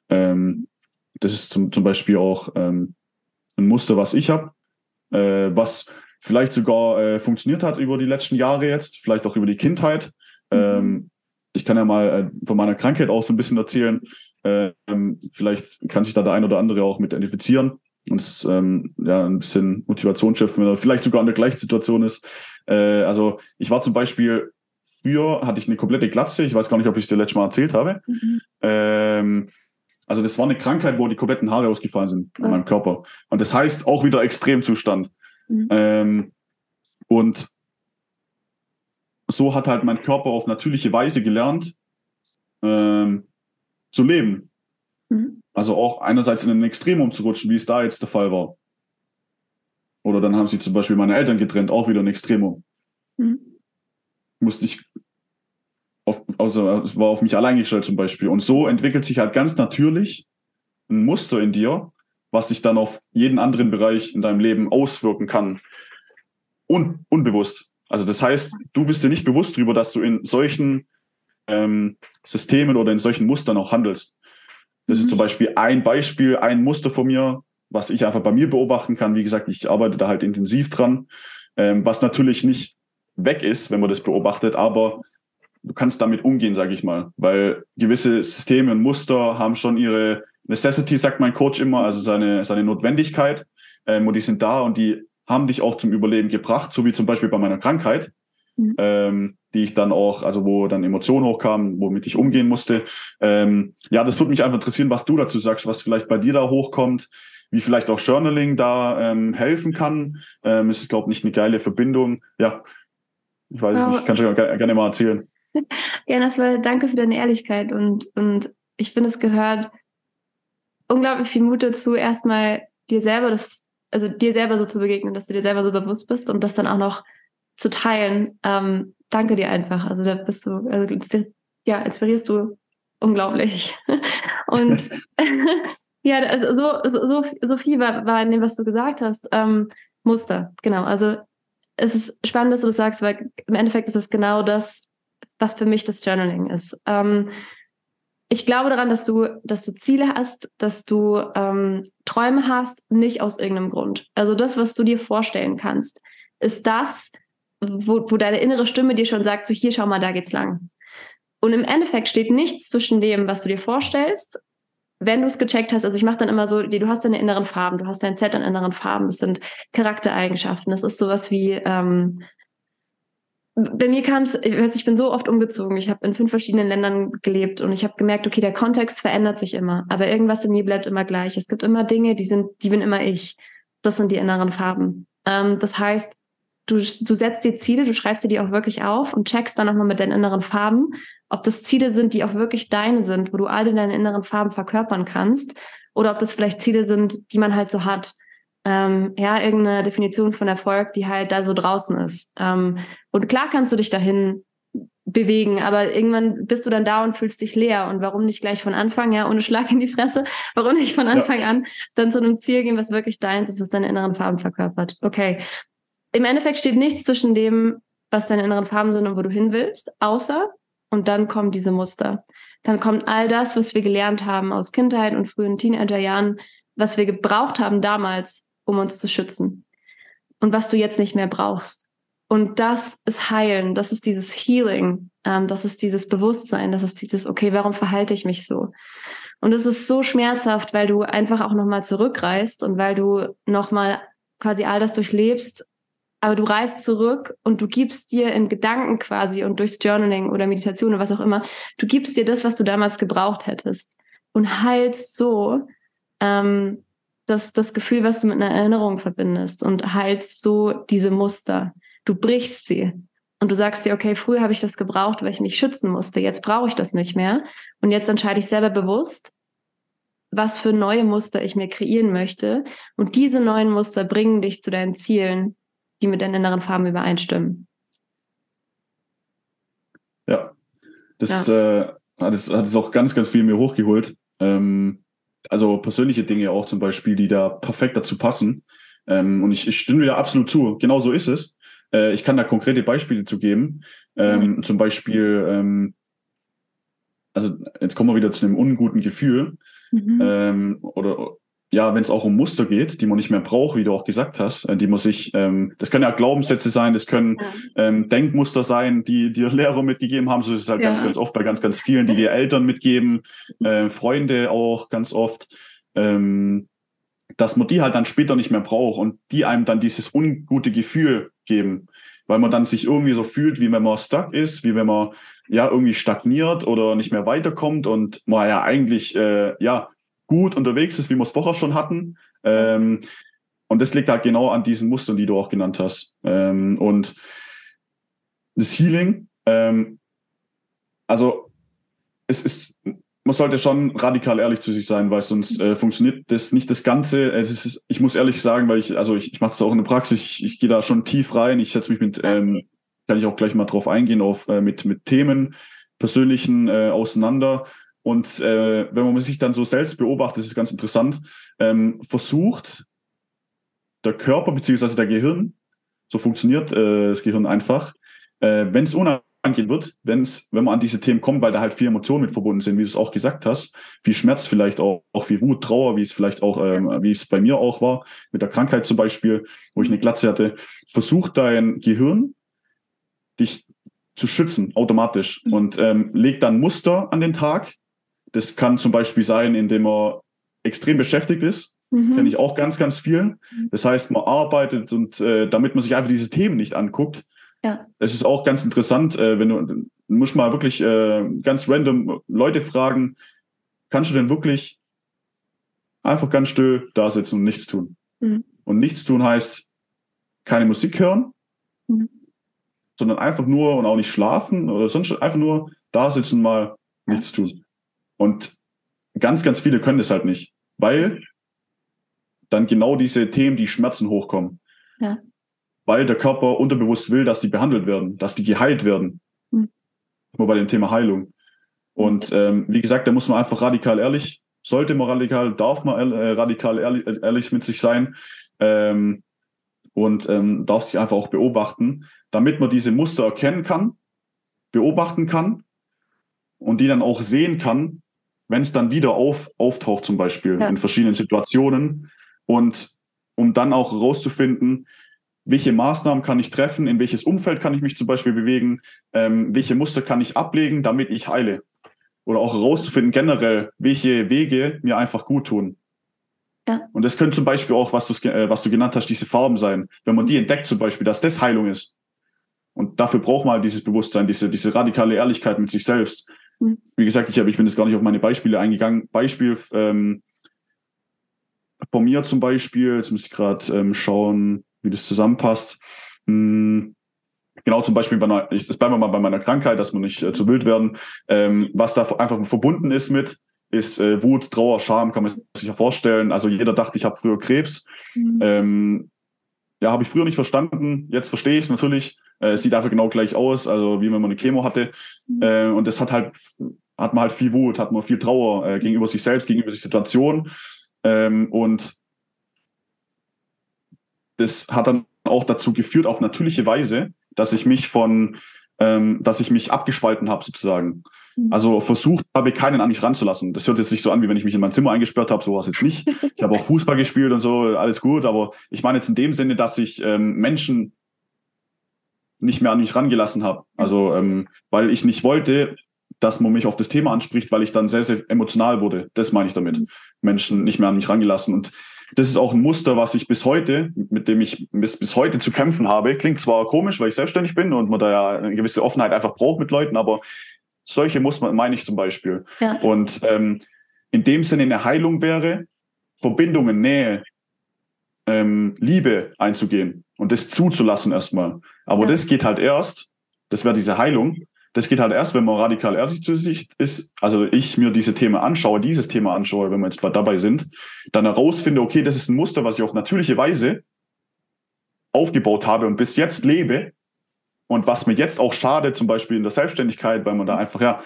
Das ist zum, zum Beispiel auch ein Muster, was ich habe, äh, was vielleicht sogar äh, funktioniert hat über die letzten Jahre jetzt, vielleicht auch über die Kindheit. Mhm. Ähm, ich kann ja mal äh, von meiner Krankheit auch so ein bisschen erzählen. Ähm, vielleicht kann sich da der ein oder andere auch mit identifizieren und es, ähm, ja, ein bisschen Motivation schöpfen, wenn er vielleicht sogar in der gleichen Situation ist. Äh, also ich war zum Beispiel, früher hatte ich eine komplette Glatze, ich weiß gar nicht, ob ich es dir letztes Mal erzählt habe. Mhm. Ähm, also das war eine Krankheit, wo die kompletten Haare ausgefallen sind an meinem Körper. Und das heißt auch wieder Extremzustand. Mhm. Ähm, und so hat halt mein Körper auf natürliche Weise gelernt, ähm, zu leben. Mhm. Also auch einerseits in ein Extrem umzurutschen, wie es da jetzt der Fall war. Oder dann haben sich zum Beispiel meine Eltern getrennt, auch wieder ein Extremum. Mhm. Musste ich, auf, also es war auf mich allein gestellt zum Beispiel. Und so entwickelt sich halt ganz natürlich ein Muster in dir, was sich dann auf jeden anderen Bereich in deinem Leben auswirken kann. Un unbewusst. Also das heißt, du bist dir nicht bewusst darüber, dass du in solchen ähm, Systemen oder in solchen Mustern auch handelst. Das mhm. ist zum Beispiel ein Beispiel, ein Muster von mir, was ich einfach bei mir beobachten kann. Wie gesagt, ich arbeite da halt intensiv dran, ähm, was natürlich nicht weg ist, wenn man das beobachtet, aber du kannst damit umgehen, sage ich mal, weil gewisse Systeme und Muster haben schon ihre Necessity, sagt mein Coach immer, also seine, seine Notwendigkeit ähm, und die sind da und die haben dich auch zum Überleben gebracht, so wie zum Beispiel bei meiner Krankheit. Mhm. Ähm, die ich dann auch, also wo dann Emotionen hochkamen, womit ich umgehen musste. Ähm, ja, das würde mich einfach interessieren, was du dazu sagst, was vielleicht bei dir da hochkommt, wie vielleicht auch Journaling da ähm, helfen kann. Ähm, ist, glaube ich, nicht eine geile Verbindung. Ja, ich weiß es nicht, kannst du gerne mal erzählen. Gerne, das war, danke für deine Ehrlichkeit und, und ich finde, es gehört unglaublich viel Mut dazu, erstmal dir selber das, also dir selber so zu begegnen, dass du dir selber so bewusst bist und das dann auch noch zu teilen. Ähm, danke dir einfach. Also da bist du, also ja, inspirierst du unglaublich. Und ja, also so, so, so viel war, war in dem, was du gesagt hast. Ähm, Muster, genau. Also es ist spannend, dass du das sagst, weil im Endeffekt ist es genau das, was für mich das Journaling ist. Ähm, ich glaube daran, dass du, dass du Ziele hast, dass du ähm, Träume hast, nicht aus irgendeinem Grund. Also das, was du dir vorstellen kannst, ist das, wo, wo deine innere Stimme dir schon sagt, so hier, schau mal, da geht's lang. Und im Endeffekt steht nichts zwischen dem, was du dir vorstellst, wenn du es gecheckt hast, also ich mache dann immer so, du hast deine inneren Farben, du hast dein Set an inneren Farben, das sind Charaktereigenschaften, das ist sowas wie, ähm, bei mir kam es, ich bin so oft umgezogen, ich habe in fünf verschiedenen Ländern gelebt und ich habe gemerkt, okay, der Kontext verändert sich immer, aber irgendwas in mir bleibt immer gleich. Es gibt immer Dinge, die sind, die bin immer ich. Das sind die inneren Farben. Ähm, das heißt, du, du setzt dir Ziele, du schreibst dir die auch wirklich auf und checkst dann nochmal mit deinen inneren Farben, ob das Ziele sind, die auch wirklich deine sind, wo du all deine inneren Farben verkörpern kannst, oder ob das vielleicht Ziele sind, die man halt so hat. Ähm, ja, irgendeine Definition von Erfolg, die halt da so draußen ist. Ähm, und klar kannst du dich dahin bewegen, aber irgendwann bist du dann da und fühlst dich leer. Und warum nicht gleich von Anfang, ja, ohne Schlag in die Fresse, warum nicht von Anfang ja. an dann zu einem Ziel gehen, was wirklich deins ist, was deine inneren Farben verkörpert? Okay im Endeffekt steht nichts zwischen dem, was deine inneren Farben sind und wo du hin willst, außer, und dann kommen diese Muster. Dann kommt all das, was wir gelernt haben aus Kindheit und frühen Teenagerjahren, was wir gebraucht haben damals, um uns zu schützen. Und was du jetzt nicht mehr brauchst. Und das ist Heilen, das ist dieses Healing, ähm, das ist dieses Bewusstsein, das ist dieses, okay, warum verhalte ich mich so? Und es ist so schmerzhaft, weil du einfach auch nochmal zurückreist und weil du nochmal quasi all das durchlebst, aber du reist zurück und du gibst dir in Gedanken quasi und durchs Journaling oder Meditation oder was auch immer, du gibst dir das, was du damals gebraucht hättest und heilst so ähm, das, das Gefühl, was du mit einer Erinnerung verbindest und heilst so diese Muster. Du brichst sie und du sagst dir, okay, früher habe ich das gebraucht, weil ich mich schützen musste. Jetzt brauche ich das nicht mehr. Und jetzt entscheide ich selber bewusst, was für neue Muster ich mir kreieren möchte. Und diese neuen Muster bringen dich zu deinen Zielen, die mit deinen inneren Farben übereinstimmen. Ja, das, ja. Äh, hat, es, hat es auch ganz, ganz viel mir hochgeholt. Ähm, also persönliche Dinge auch zum Beispiel, die da perfekt dazu passen. Ähm, und ich, ich stimme dir absolut zu. Genau so ist es. Äh, ich kann da konkrete Beispiele zu geben. Ähm, mhm. Zum Beispiel, ähm, also jetzt kommen wir wieder zu einem unguten Gefühl. Mhm. Ähm, oder ja, wenn es auch um Muster geht, die man nicht mehr braucht, wie du auch gesagt hast, äh, die muss ich, ähm, das können ja Glaubenssätze sein, das können ja. ähm, Denkmuster sein, die dir Lehrer mitgegeben haben. So ist es halt ja. ganz, ganz oft bei ganz, ganz vielen, die dir Eltern mitgeben, äh, Freunde auch ganz oft. Ähm, dass man die halt dann später nicht mehr braucht und die einem dann dieses ungute Gefühl geben, weil man dann sich irgendwie so fühlt, wie wenn man stuck ist, wie wenn man ja irgendwie stagniert oder nicht mehr weiterkommt und man ja eigentlich äh, ja gut unterwegs ist, wie wir es vorher schon hatten. Ähm, und das liegt halt genau an diesen Mustern, die du auch genannt hast. Ähm, und das Healing, ähm, also es ist man sollte schon radikal ehrlich zu sich sein, weil sonst äh, funktioniert das nicht das Ganze. Es ist, ich muss ehrlich sagen, weil ich, also ich, ich mache das auch in der Praxis, ich, ich gehe da schon tief rein. Ich setze mich mit, ähm, kann ich auch gleich mal drauf eingehen, auf äh, mit, mit Themen, persönlichen äh, auseinander. Und äh, wenn man sich dann so selbst beobachtet, das ist ganz interessant, ähm, versucht der Körper beziehungsweise der Gehirn, so funktioniert äh, das Gehirn einfach, äh, wenn es unangenehm wird, wenn's, wenn man an diese Themen kommt, weil da halt viel Emotionen mit verbunden sind, wie du es auch gesagt hast, viel Schmerz vielleicht auch, auch viel Wut, Trauer, wie es vielleicht auch, ähm, wie es bei mir auch war, mit der Krankheit zum Beispiel, wo ich eine Glatze hatte, versucht dein Gehirn, dich zu schützen, automatisch mhm. und ähm, legt dann Muster an den Tag. Das kann zum Beispiel sein, indem er extrem beschäftigt ist, mhm. kenne ich auch ganz, ganz viel. Mhm. Das heißt, man arbeitet und äh, damit man sich einfach diese Themen nicht anguckt, ja. Es ist auch ganz interessant, äh, wenn du, du musst mal wirklich äh, ganz random Leute fragen, kannst du denn wirklich einfach ganz still da sitzen und nichts tun? Mhm. Und nichts tun heißt keine Musik hören, mhm. sondern einfach nur und auch nicht schlafen oder sonst einfach nur da sitzen mal nichts tun. Und ganz, ganz viele können das halt nicht, weil dann genau diese Themen, die Schmerzen hochkommen. Ja weil der Körper unterbewusst will, dass die behandelt werden, dass die geheilt werden. Mhm. Nur bei dem Thema Heilung. Und ähm, wie gesagt, da muss man einfach radikal ehrlich, sollte man radikal, darf man äh, radikal ehrlich, ehrlich, mit sich sein ähm, und ähm, darf sich einfach auch beobachten, damit man diese Muster erkennen kann, beobachten kann und die dann auch sehen kann, wenn es dann wieder auf, auftaucht, zum Beispiel ja. in verschiedenen Situationen. Und um dann auch herauszufinden, welche Maßnahmen kann ich treffen, in welches Umfeld kann ich mich zum Beispiel bewegen, ähm, welche Muster kann ich ablegen, damit ich heile. Oder auch herauszufinden generell, welche Wege mir einfach gut tun. Ja. Und das könnte zum Beispiel auch, was, du, äh, was du genannt hast, diese Farben sein. Wenn man die entdeckt zum Beispiel, dass das Heilung ist. Und dafür braucht man halt dieses Bewusstsein, diese, diese radikale Ehrlichkeit mit sich selbst. Wie gesagt, ich, hab, ich bin jetzt gar nicht auf meine Beispiele eingegangen. Beispiel ähm, von mir zum Beispiel, jetzt muss ich gerade ähm, schauen, wie das zusammenpasst. Hm, genau, zum Beispiel bei einer, ich, das bleiben wir mal bei meiner Krankheit, dass wir nicht äh, zu wild werden. Ähm, was da einfach verbunden ist mit, ist äh, Wut, Trauer, Scham, kann man sich ja vorstellen. Also jeder dachte, ich habe früher Krebs. Mhm. Ähm, ja, habe ich früher nicht verstanden. Jetzt verstehe ich es natürlich. Äh, es sieht einfach genau gleich aus, also wie wenn man eine Chemo hatte. Mhm. Äh, und das hat halt, hat man halt viel Wut, hat man viel Trauer äh, gegenüber sich selbst, gegenüber der Situation. Ähm, und das hat dann auch dazu geführt, auf natürliche Weise, dass ich mich von, ähm, dass ich mich abgespalten habe sozusagen. Mhm. Also versucht habe, keinen an mich ranzulassen. Das hört jetzt nicht so an, wie wenn ich mich in mein Zimmer eingesperrt habe, sowas jetzt nicht. Ich habe auch Fußball gespielt und so, alles gut, aber ich meine jetzt in dem Sinne, dass ich ähm, Menschen nicht mehr an mich rangelassen habe. Also, ähm, weil ich nicht wollte, dass man mich auf das Thema anspricht, weil ich dann sehr, sehr emotional wurde. Das meine ich damit. Menschen nicht mehr an mich rangelassen. Und das ist auch ein Muster, was ich bis heute, mit dem ich bis, bis heute zu kämpfen habe. Klingt zwar komisch, weil ich selbstständig bin und man da ja eine gewisse Offenheit einfach braucht mit Leuten, aber solche Muster meine ich zum Beispiel. Ja. Und ähm, in dem Sinne eine Heilung wäre, Verbindungen, Nähe, ähm, Liebe einzugehen und das zuzulassen erstmal. Aber ja. das geht halt erst, das wäre diese Heilung, das geht halt erst, wenn man radikal ehrlich zu sich ist. Also ich mir diese Themen anschaue, dieses Thema anschaue, wenn wir jetzt dabei sind, dann herausfinde, okay, das ist ein Muster, was ich auf natürliche Weise aufgebaut habe und bis jetzt lebe. Und was mir jetzt auch schade, zum Beispiel in der Selbstständigkeit, weil man da einfach, ja,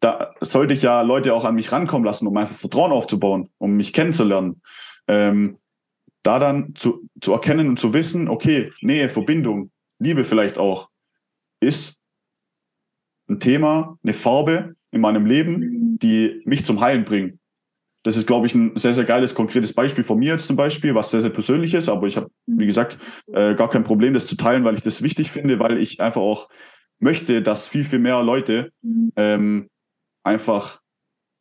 da sollte ich ja Leute auch an mich rankommen lassen, um einfach Vertrauen aufzubauen, um mich kennenzulernen. Ähm, da dann zu, zu erkennen und zu wissen, okay, Nähe, Verbindung, Liebe vielleicht auch, ist ein Thema, eine Farbe in meinem Leben, die mich zum Heilen bringen. Das ist, glaube ich, ein sehr, sehr geiles, konkretes Beispiel von mir jetzt zum Beispiel, was sehr, sehr persönlich ist. Aber ich habe, wie gesagt, äh, gar kein Problem, das zu teilen, weil ich das wichtig finde, weil ich einfach auch möchte, dass viel, viel mehr Leute ähm, einfach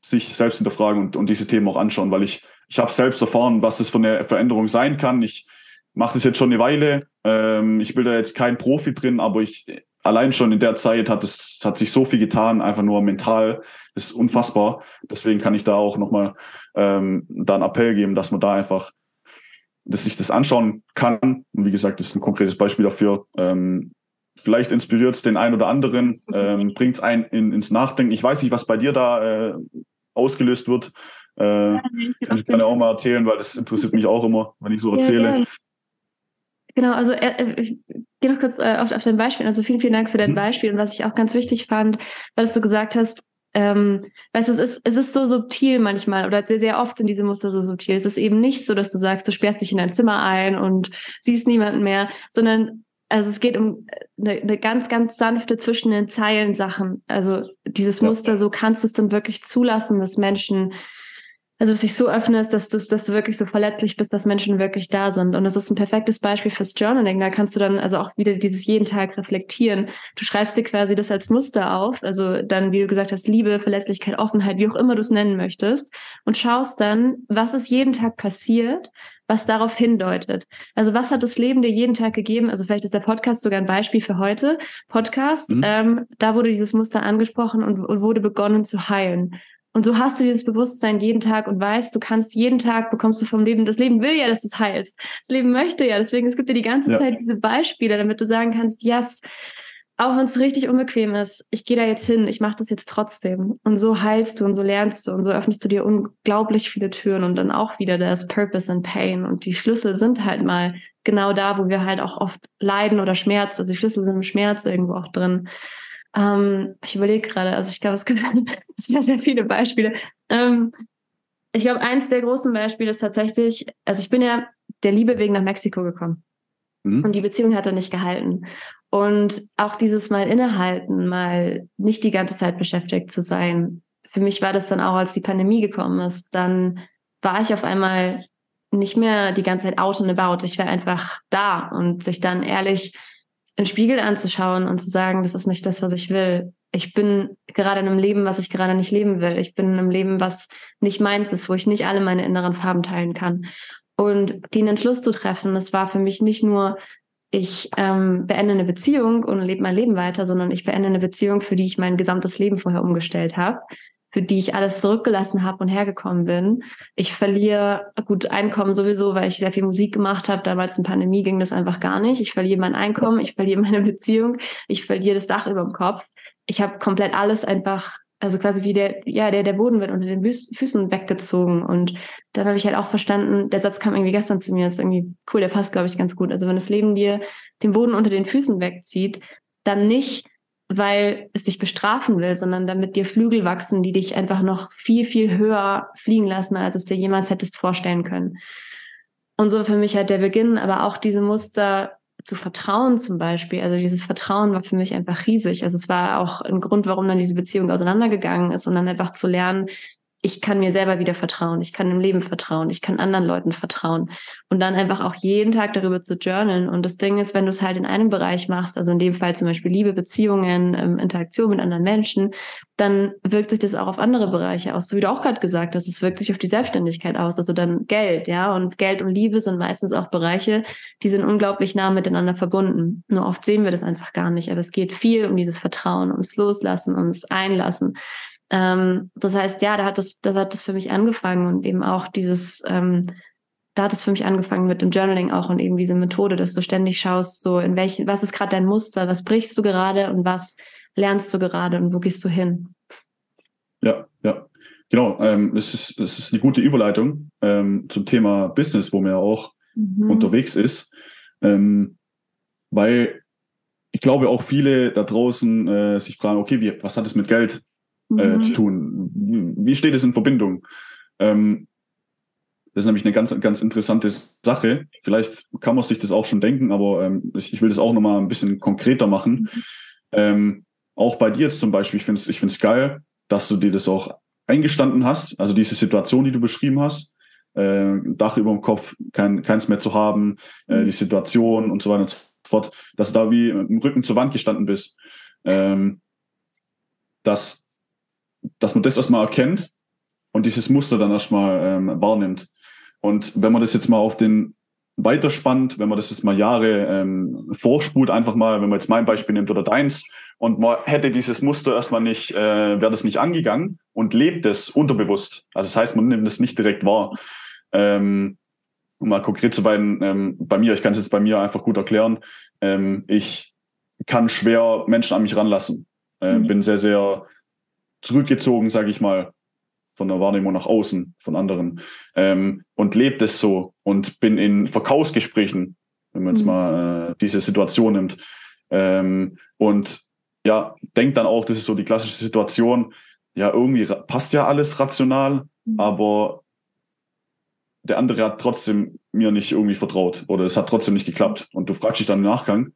sich selbst hinterfragen und, und diese Themen auch anschauen, weil ich, ich habe selbst erfahren, was es von der Veränderung sein kann. Ich mache das jetzt schon eine Weile. Ähm, ich bin da jetzt kein Profi drin, aber ich allein schon in der Zeit hat es hat sich so viel getan, einfach nur mental. Das ist unfassbar. Deswegen kann ich da auch nochmal ähm, da einen Appell geben, dass man da einfach dass sich das anschauen kann. Und wie gesagt, das ist ein konkretes Beispiel dafür. Ähm, vielleicht inspiriert es den einen oder anderen, ähm, bringt es einen in, ins Nachdenken. Ich weiß nicht, was bei dir da äh, ausgelöst wird. Äh, kann ich gerne auch mal erzählen, weil das interessiert mich auch immer, wenn ich so erzähle. Ja, Genau, also äh, ich gehe noch kurz äh, auf, auf dein Beispiel. Also vielen, vielen Dank für dein mhm. Beispiel. Und was ich auch ganz wichtig fand, was du gesagt hast, ähm, weißt du, es ist, es ist so subtil manchmal oder sehr, sehr oft sind diese Muster so subtil. Es ist eben nicht so, dass du sagst, du sperrst dich in dein Zimmer ein und siehst niemanden mehr, sondern also es geht um eine, eine ganz, ganz sanfte zwischen den Zeilen Sachen. Also dieses ja. Muster, so kannst du es dann wirklich zulassen, dass Menschen also dass dich so öffnest, dass du, dass du wirklich so verletzlich bist, dass Menschen wirklich da sind. Und das ist ein perfektes Beispiel fürs Journaling. Da kannst du dann also auch wieder dieses jeden Tag reflektieren. Du schreibst dir quasi das als Muster auf, also dann, wie du gesagt hast, Liebe, Verletzlichkeit, Offenheit, wie auch immer du es nennen möchtest, und schaust dann, was ist jeden Tag passiert, was darauf hindeutet. Also was hat das Leben dir jeden Tag gegeben? Also vielleicht ist der Podcast sogar ein Beispiel für heute. Podcast, mhm. ähm, da wurde dieses Muster angesprochen und, und wurde begonnen zu heilen. Und so hast du dieses Bewusstsein jeden Tag und weißt, du kannst jeden Tag bekommst du vom Leben. Das Leben will ja, dass du es heilst. Das Leben möchte ja. Deswegen, es gibt dir die ganze ja. Zeit diese Beispiele, damit du sagen kannst, yes, auch wenn es richtig unbequem ist, ich gehe da jetzt hin, ich mache das jetzt trotzdem. Und so heilst du und so lernst du und so öffnest du dir unglaublich viele Türen und dann auch wieder das Purpose and Pain. Und die Schlüssel sind halt mal genau da, wo wir halt auch oft leiden oder Schmerz. Also die Schlüssel sind im Schmerz irgendwo auch drin. Ähm, ich überlege gerade, also ich glaube, es gibt sehr, sehr viele Beispiele. Ähm, ich glaube, eins der großen Beispiele ist tatsächlich, also ich bin ja der Liebe wegen nach Mexiko gekommen. Mhm. Und die Beziehung hat er nicht gehalten. Und auch dieses Mal innehalten, mal nicht die ganze Zeit beschäftigt zu sein. Für mich war das dann auch, als die Pandemie gekommen ist, dann war ich auf einmal nicht mehr die ganze Zeit out and about. Ich war einfach da und sich dann ehrlich im Spiegel anzuschauen und zu sagen, das ist nicht das, was ich will. Ich bin gerade in einem Leben, was ich gerade nicht leben will. Ich bin in einem Leben, was nicht meins ist, wo ich nicht alle meine inneren Farben teilen kann. Und den Entschluss zu treffen, das war für mich nicht nur, ich ähm, beende eine Beziehung und lebe mein Leben weiter, sondern ich beende eine Beziehung, für die ich mein gesamtes Leben vorher umgestellt habe für die ich alles zurückgelassen habe und hergekommen bin. Ich verliere gut Einkommen sowieso, weil ich sehr viel Musik gemacht habe. Damals in Pandemie ging das einfach gar nicht. Ich verliere mein Einkommen, ich verliere meine Beziehung, ich verliere das Dach über dem Kopf. Ich habe komplett alles einfach, also quasi wie der, ja, der, der Boden wird unter den Füßen weggezogen. Und dann habe ich halt auch verstanden, der Satz kam irgendwie gestern zu mir, ist irgendwie cool, der passt, glaube ich, ganz gut. Also wenn das Leben dir den Boden unter den Füßen wegzieht, dann nicht weil es dich bestrafen will, sondern damit dir Flügel wachsen, die dich einfach noch viel, viel höher fliegen lassen, als du es dir jemals hättest vorstellen können. Und so für mich halt der Beginn, aber auch diese Muster zu vertrauen zum Beispiel. Also dieses Vertrauen war für mich einfach riesig. Also es war auch ein Grund, warum dann diese Beziehung auseinandergegangen ist und dann einfach zu lernen, ich kann mir selber wieder vertrauen, ich kann dem Leben vertrauen, ich kann anderen Leuten vertrauen und dann einfach auch jeden Tag darüber zu journalen. Und das Ding ist, wenn du es halt in einem Bereich machst, also in dem Fall zum Beispiel Liebe, Beziehungen, ähm, Interaktion mit anderen Menschen, dann wirkt sich das auch auf andere Bereiche aus. So wie du auch gerade gesagt hast, es wirkt sich auf die Selbstständigkeit aus, also dann Geld, ja. Und Geld und Liebe sind meistens auch Bereiche, die sind unglaublich nah miteinander verbunden. Nur oft sehen wir das einfach gar nicht. Aber es geht viel um dieses Vertrauen, ums Loslassen, ums Einlassen. Ähm, das heißt, ja, da hat das, da hat das für mich angefangen und eben auch dieses, ähm, da hat es für mich angefangen mit dem Journaling auch und eben diese Methode, dass du ständig schaust, so in welchen, was ist gerade dein Muster, was brichst du gerade und was lernst du gerade und wo gehst du hin? Ja, ja. Genau, ähm, das, ist, das ist eine gute Überleitung ähm, zum Thema Business, wo man ja auch mhm. unterwegs ist. Ähm, weil ich glaube auch viele da draußen äh, sich fragen, okay, wie, was hat es mit Geld äh, mhm. zu tun. Wie steht es in Verbindung? Ähm, das ist nämlich eine ganz, ganz interessante Sache. Vielleicht kann man sich das auch schon denken, aber ähm, ich, ich, will das auch nochmal ein bisschen konkreter machen. Mhm. Ähm, auch bei dir jetzt zum Beispiel, ich finde es ich find's geil, dass du dir das auch eingestanden hast, also diese Situation, die du beschrieben hast, äh, Dach über dem Kopf, kein, keins mehr zu haben, äh, mhm. die Situation und so weiter und so fort, dass du da wie mit dem Rücken zur Wand gestanden bist. Ähm, dass dass man das erstmal erkennt und dieses Muster dann erstmal ähm, wahrnimmt. Und wenn man das jetzt mal auf den weiterspannt, wenn man das jetzt mal Jahre ähm, vorspult, einfach mal, wenn man jetzt mein Beispiel nimmt oder deins, und man hätte dieses Muster erstmal nicht, äh, wäre das nicht angegangen und lebt es unterbewusst. Also das heißt, man nimmt es nicht direkt wahr. Ähm, um mal konkret zu werden, ähm, bei mir, ich kann es jetzt bei mir einfach gut erklären, ähm, ich kann schwer Menschen an mich ranlassen. Äh, mhm. Bin sehr, sehr zurückgezogen, sage ich mal, von der Wahrnehmung nach außen von anderen ähm, und lebt es so und bin in Verkaufsgesprächen, wenn man jetzt mhm. mal äh, diese Situation nimmt ähm, und ja, denkt dann auch, das ist so die klassische Situation, ja, irgendwie passt ja alles rational, mhm. aber der andere hat trotzdem mir nicht irgendwie vertraut oder es hat trotzdem nicht geklappt. Und du fragst dich dann im Nachgang,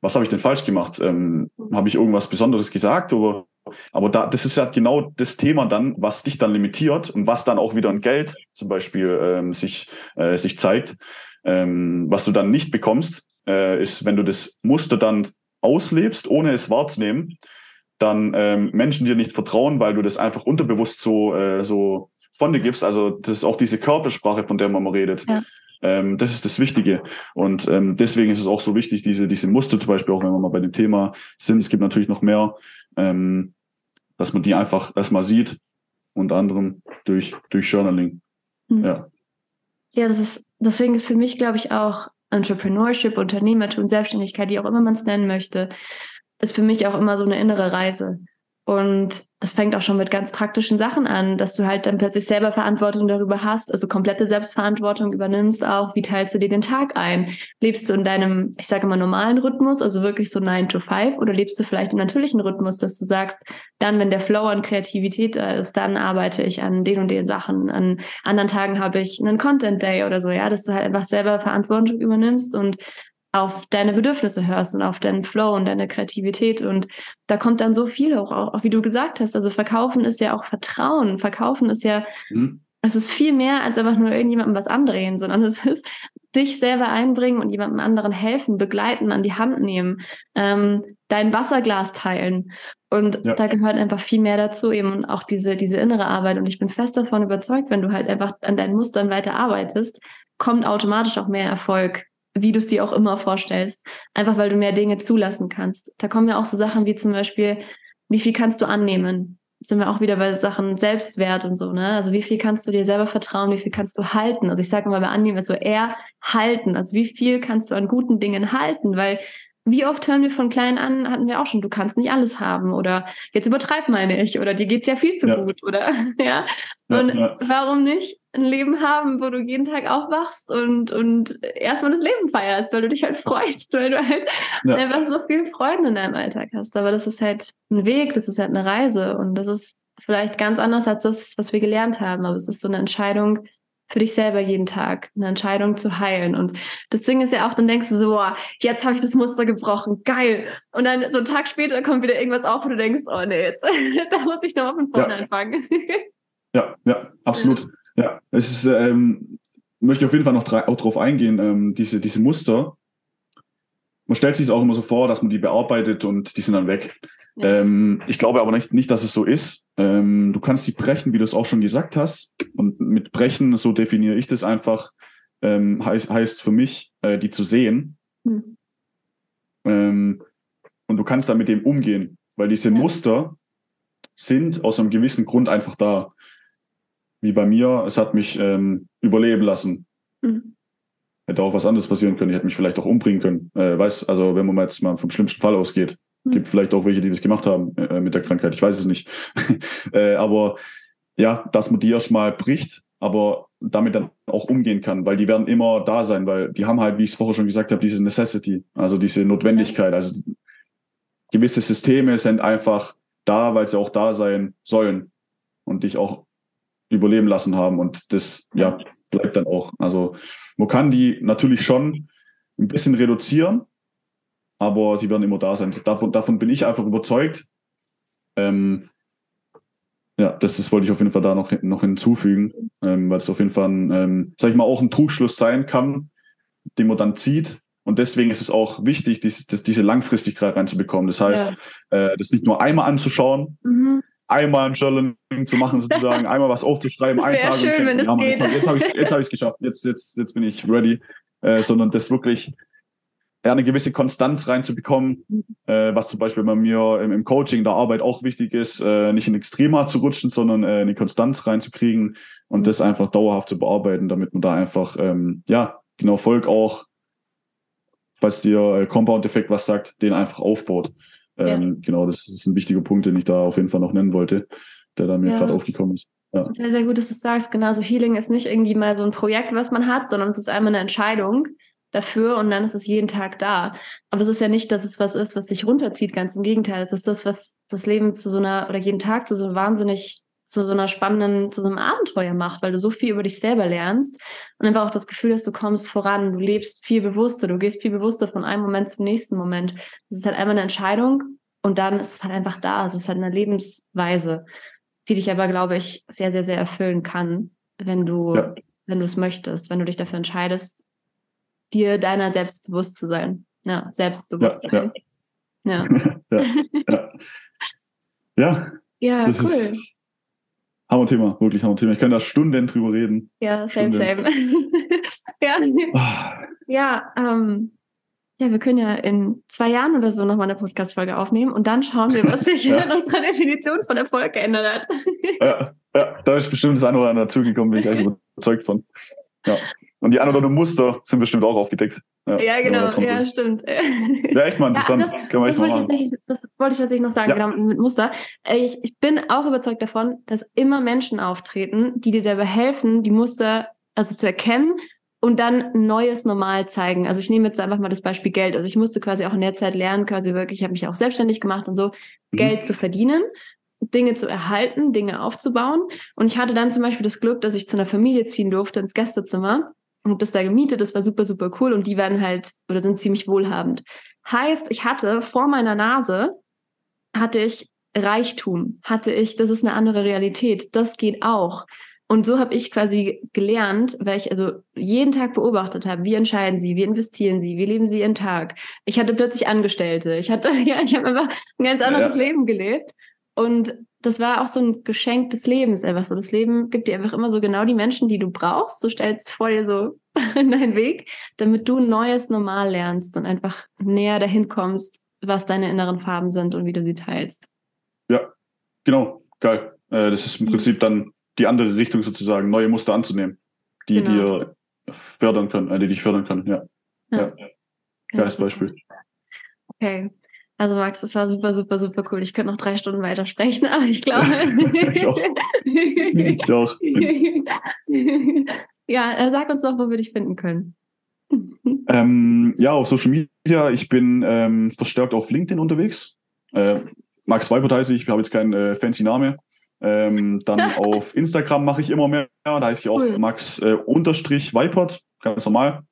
was habe ich denn falsch gemacht? Ähm, mhm. habe ich irgendwas Besonderes gesagt oder aber da, das ist ja genau das Thema dann, was dich dann limitiert und was dann auch wieder in Geld zum Beispiel ähm, sich, äh, sich zeigt. Ähm, was du dann nicht bekommst, äh, ist, wenn du das Muster dann auslebst, ohne es wahrzunehmen, dann ähm, Menschen dir nicht vertrauen, weil du das einfach unterbewusst so, äh, so von dir gibst. Also das ist auch diese Körpersprache, von der man mal redet. Ja. Ähm, das ist das Wichtige. Und ähm, deswegen ist es auch so wichtig, diese, diese Muster zum Beispiel, auch wenn wir mal bei dem Thema sind, es gibt natürlich noch mehr, ähm, dass man die einfach erstmal sieht, unter anderem durch, durch Journaling. Mhm. Ja. Ja, das ist, deswegen ist für mich, glaube ich, auch Entrepreneurship, Unternehmertum, Selbstständigkeit, wie auch immer man es nennen möchte, ist für mich auch immer so eine innere Reise. Und es fängt auch schon mit ganz praktischen Sachen an, dass du halt dann plötzlich selber Verantwortung darüber hast, also komplette Selbstverantwortung übernimmst auch. Wie teilst du dir den Tag ein? Lebst du in deinem, ich sage immer, normalen Rhythmus, also wirklich so 9 to 5, oder lebst du vielleicht im natürlichen Rhythmus, dass du sagst, dann, wenn der Flow an Kreativität da ist, dann arbeite ich an den und den Sachen. An anderen Tagen habe ich einen Content Day oder so, ja, dass du halt einfach selber Verantwortung übernimmst und auf deine Bedürfnisse hörst und auf deinen Flow und deine Kreativität. Und da kommt dann so viel hoch, auch, auch wie du gesagt hast. Also verkaufen ist ja auch Vertrauen. Verkaufen ist ja, mhm. es ist viel mehr als einfach nur irgendjemandem was andrehen, sondern es ist dich selber einbringen und jemandem anderen helfen, begleiten, an die Hand nehmen, ähm, dein Wasserglas teilen. Und ja. da gehört einfach viel mehr dazu, eben und auch diese, diese innere Arbeit. Und ich bin fest davon überzeugt, wenn du halt einfach an deinen Mustern weiter arbeitest, kommt automatisch auch mehr Erfolg wie du es dir auch immer vorstellst. Einfach weil du mehr Dinge zulassen kannst. Da kommen ja auch so Sachen wie zum Beispiel, wie viel kannst du annehmen? sind wir auch wieder bei Sachen Selbstwert und so, ne? Also wie viel kannst du dir selber vertrauen, wie viel kannst du halten? Also ich sage immer bei Annehmen ist so eher halten. Also wie viel kannst du an guten Dingen halten? Weil wie oft hören wir von klein an, hatten wir auch schon, du kannst nicht alles haben oder jetzt übertreib mal nicht oder dir geht's ja viel zu ja. gut oder ja. Und ja, warum nicht ein Leben haben, wo du jeden Tag aufwachst und, und erstmal das Leben feierst, weil du dich halt freust, weil du halt einfach so viel Freude in deinem Alltag hast. Aber das ist halt ein Weg, das ist halt eine Reise und das ist vielleicht ganz anders als das, was wir gelernt haben. Aber es ist so eine Entscheidung, für dich selber jeden Tag eine Entscheidung zu heilen. Und das Ding ist ja auch, dann denkst du so, boah, jetzt habe ich das Muster gebrochen, geil. Und dann so einen Tag später kommt wieder irgendwas auf, wo du denkst, oh nee, jetzt, da muss ich nochmal von vorne ja. anfangen. Ja, ja, absolut. Ja, ja. es ist, ähm, möchte auf jeden Fall noch auch drauf eingehen, ähm, diese, diese Muster. Man stellt sich es auch immer so vor, dass man die bearbeitet und die sind dann weg. Ähm, ich glaube aber nicht, nicht, dass es so ist. Ähm, du kannst die brechen, wie du es auch schon gesagt hast. Und mit brechen, so definiere ich das einfach, ähm, heißt, heißt für mich, äh, die zu sehen. Mhm. Und du kannst dann mit dem umgehen, weil diese ja. Muster sind aus einem gewissen Grund einfach da. Wie bei mir, es hat mich ähm, überleben lassen. Mhm. Hätte auch was anderes passieren können. Ich hätte mich vielleicht auch umbringen können. Äh, weiß, also wenn man jetzt mal vom schlimmsten Fall ausgeht. Gibt vielleicht auch welche, die das gemacht haben äh, mit der Krankheit. Ich weiß es nicht. äh, aber ja, dass man die erstmal bricht, aber damit dann auch umgehen kann, weil die werden immer da sein, weil die haben halt, wie ich es vorher schon gesagt habe, diese Necessity, also diese Notwendigkeit. Also gewisse Systeme sind einfach da, weil sie auch da sein sollen und dich auch überleben lassen haben. Und das, ja, bleibt dann auch. Also man kann die natürlich schon ein bisschen reduzieren, aber sie werden immer da sein. Davon, davon bin ich einfach überzeugt. Ähm, ja, das, das wollte ich auf jeden Fall da noch, noch hinzufügen, ähm, weil es auf jeden Fall, ein, ähm, sag ich mal, auch ein Trugschluss sein kann, den man dann zieht. Und deswegen ist es auch wichtig, dies, das, diese Langfristigkeit reinzubekommen. Das heißt, ja. äh, das nicht nur einmal anzuschauen, mhm. einmal ein Journaling zu machen, sozusagen, einmal was aufzuschreiben, einen Tag. Schön, wenn ja, Mann, jetzt, jetzt habe ich es geschafft, jetzt, jetzt, jetzt bin ich ready. Äh, sondern das wirklich ja, eine gewisse Konstanz reinzubekommen, mhm. äh, was zum Beispiel bei mir im, im, Coaching der Arbeit auch wichtig ist, äh, nicht in Extrema zu rutschen, sondern äh, eine Konstanz reinzukriegen und das einfach dauerhaft zu bearbeiten, damit man da einfach ähm, ja den Erfolg auch, falls dir äh, Compound-Effekt was sagt, den einfach aufbaut. Ähm, ja. Genau, das ist ein wichtiger Punkt, den ich da auf jeden Fall noch nennen wollte, der da mir ja. gerade aufgekommen ist. Ja. Sehr, sehr gut, dass du sagst. Genauso Healing ist nicht irgendwie mal so ein Projekt, was man hat, sondern es ist einmal eine Entscheidung dafür und dann ist es jeden Tag da. Aber es ist ja nicht, dass es was ist, was dich runterzieht, ganz im Gegenteil. Es ist das, was das Leben zu so einer, oder jeden Tag zu so wahnsinnig, zu so einer spannenden, zu so einem Abenteuer macht, weil du so viel über dich selber lernst und einfach auch das Gefühl hast, du kommst voran, du lebst viel bewusster, du gehst viel bewusster von einem Moment zum nächsten Moment. Es ist halt einmal eine Entscheidung und dann ist es halt einfach da. Es ist halt eine Lebensweise, die dich aber, glaube ich, sehr, sehr, sehr erfüllen kann, wenn du, ja. wenn du es möchtest, wenn du dich dafür entscheidest, dir deiner selbst bewusst zu sein. Ja, Selbstbewusstsein. Ja. Ja. ja, ja. ja. das cool. Ist Hammer-Thema, wirklich Hammer-Thema. Ich kann da Stunden drüber reden. Ja, same, Stunden. same. ja, oh. ja, ähm, ja, wir können ja in zwei Jahren oder so nochmal eine Podcast-Folge aufnehmen und dann schauen wir, was sich ja. in unserer Definition von Erfolg geändert hat. ja, ja, da ist bestimmt das eine oder andere dazugekommen, bin ich eigentlich überzeugt von. Ja. Und die ein oder anderen Muster sind bestimmt auch aufgedeckt. Ja, ja genau, ja, stimmt. Ja, echt mal interessant. Ja, das, das, wollte ich das wollte ich tatsächlich noch sagen, ja. genau, mit Muster. Ich, ich bin auch überzeugt davon, dass immer Menschen auftreten, die dir dabei helfen, die Muster also zu erkennen und dann neues Normal zeigen. Also ich nehme jetzt einfach mal das Beispiel Geld. Also ich musste quasi auch in der Zeit lernen, quasi wirklich, ich habe mich auch selbstständig gemacht und so, mhm. Geld zu verdienen. Dinge zu erhalten, Dinge aufzubauen. Und ich hatte dann zum Beispiel das Glück, dass ich zu einer Familie ziehen durfte ins Gästezimmer und das da gemietet. Das war super, super cool und die werden halt oder sind ziemlich wohlhabend. Heißt, ich hatte vor meiner Nase, hatte ich Reichtum, hatte ich, das ist eine andere Realität, das geht auch. Und so habe ich quasi gelernt, weil ich also jeden Tag beobachtet habe, wie entscheiden sie, wie investieren sie, wie leben sie ihren Tag. Ich hatte plötzlich Angestellte, ich hatte, ja, ich habe einfach ein ganz anderes ja. Leben gelebt. Und das war auch so ein Geschenk des Lebens einfach so. Das Leben gibt dir einfach immer so genau die Menschen, die du brauchst. So stellst vor dir so in deinen Weg, damit du ein neues Normal lernst und einfach näher dahin kommst, was deine inneren Farben sind und wie du sie teilst. Ja, genau. Geil. Äh, das ist im Prinzip dann die andere Richtung sozusagen, neue Muster anzunehmen, die genau. dir fördern können, äh, die dich fördern können. Ja. ja. ja. Geiles Beispiel. Okay. Also Max, das war super, super, super cool. Ich könnte noch drei Stunden weiter sprechen, aber ich glaube. ich auch. Ich auch. ja, äh, sag uns doch, wo wir dich finden können. Ähm, ja, auf Social Media. Ich bin ähm, verstärkt auf LinkedIn unterwegs. Äh, Max Weibert heiße ich. Ich habe jetzt keinen äh, fancy Name. Ähm, dann auf Instagram mache ich immer mehr. Da heiße ich auch cool. Max äh, unterstrich Weipert. Ganz normal.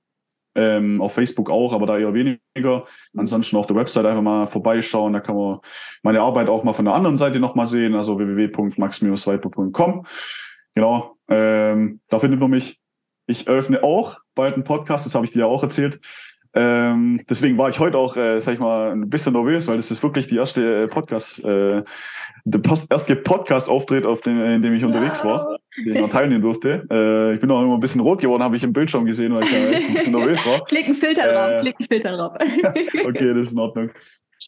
Ähm, auf Facebook auch, aber da eher weniger. Ansonsten auf der Website einfach mal vorbeischauen. Da kann man meine Arbeit auch mal von der anderen Seite nochmal sehen, also www.max-swiper.com. genau, ähm, da findet man mich. Ich öffne auch bald einen Podcast, das habe ich dir ja auch erzählt. Ähm, deswegen war ich heute auch, äh, sag ich mal, ein bisschen nervös, weil das ist wirklich die erste äh, Podcast, äh, der erste Podcast-Auftritt, auf dem, in dem ich unterwegs war, den ich noch teilnehmen durfte. Äh, ich bin auch immer ein bisschen rot geworden, habe ich im Bildschirm gesehen, weil ich da ein bisschen nervös war. Klick einen Filter drauf, äh, klick einen Filter drauf. okay, das ist in Ordnung.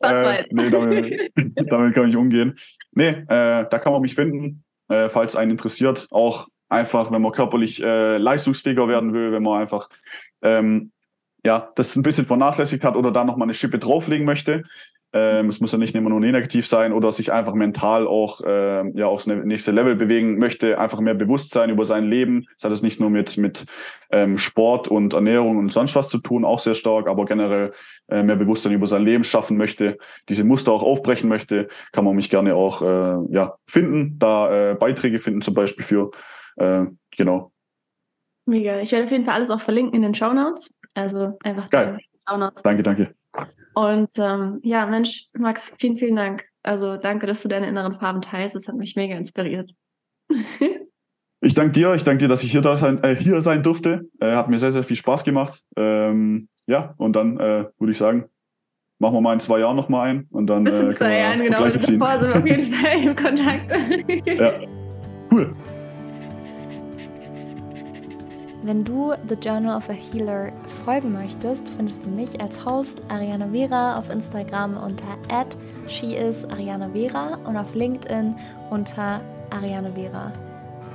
Äh, nee, damit, damit, kann ich umgehen. Nee, äh, da kann man mich finden, äh, falls einen interessiert. Auch einfach, wenn man körperlich äh, leistungsfähiger werden will, wenn man einfach ähm, ja, das ein bisschen vernachlässigt hat oder da nochmal eine Schippe drauflegen möchte. Ähm, es muss ja nicht immer nur negativ sein oder sich einfach mental auch äh, ja, aufs ne-, nächste Level bewegen möchte, einfach mehr Bewusstsein über sein Leben. Das hat es nicht nur mit, mit ähm, Sport und Ernährung und sonst was zu tun, auch sehr stark, aber generell äh, mehr Bewusstsein über sein Leben schaffen möchte, diese Muster auch aufbrechen möchte, kann man mich gerne auch äh, ja, finden, da äh, Beiträge finden zum Beispiel für. Äh, genau. Mega. Ich werde auf jeden Fall alles auch verlinken in den Show Notes. Also einfach Geil. Danke, danke. Und ähm, ja, Mensch, Max, vielen, vielen Dank. Also danke, dass du deine inneren Farben teilst. Das hat mich mega inspiriert. ich danke dir. Ich danke dir, dass ich hier, da sein, äh, hier sein durfte. Äh, hat mir sehr, sehr viel Spaß gemacht. Ähm, ja, und dann äh, würde ich sagen, machen wir mal in zwei Jahren nochmal ein. Und dann, Bis in äh, zwei Jahren, genau. Davor sind wir auf jeden Fall im Kontakt. ja, cool. Wenn du The Journal of a Healer folgen möchtest, findest du mich als Host Ariana Vera auf Instagram unter @sheisarianavera und auf LinkedIn unter Ariana Vera.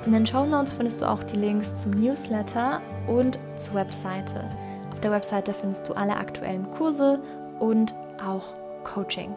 In den Show Notes findest du auch die Links zum Newsletter und zur Webseite. Auf der Webseite findest du alle aktuellen Kurse und auch Coaching.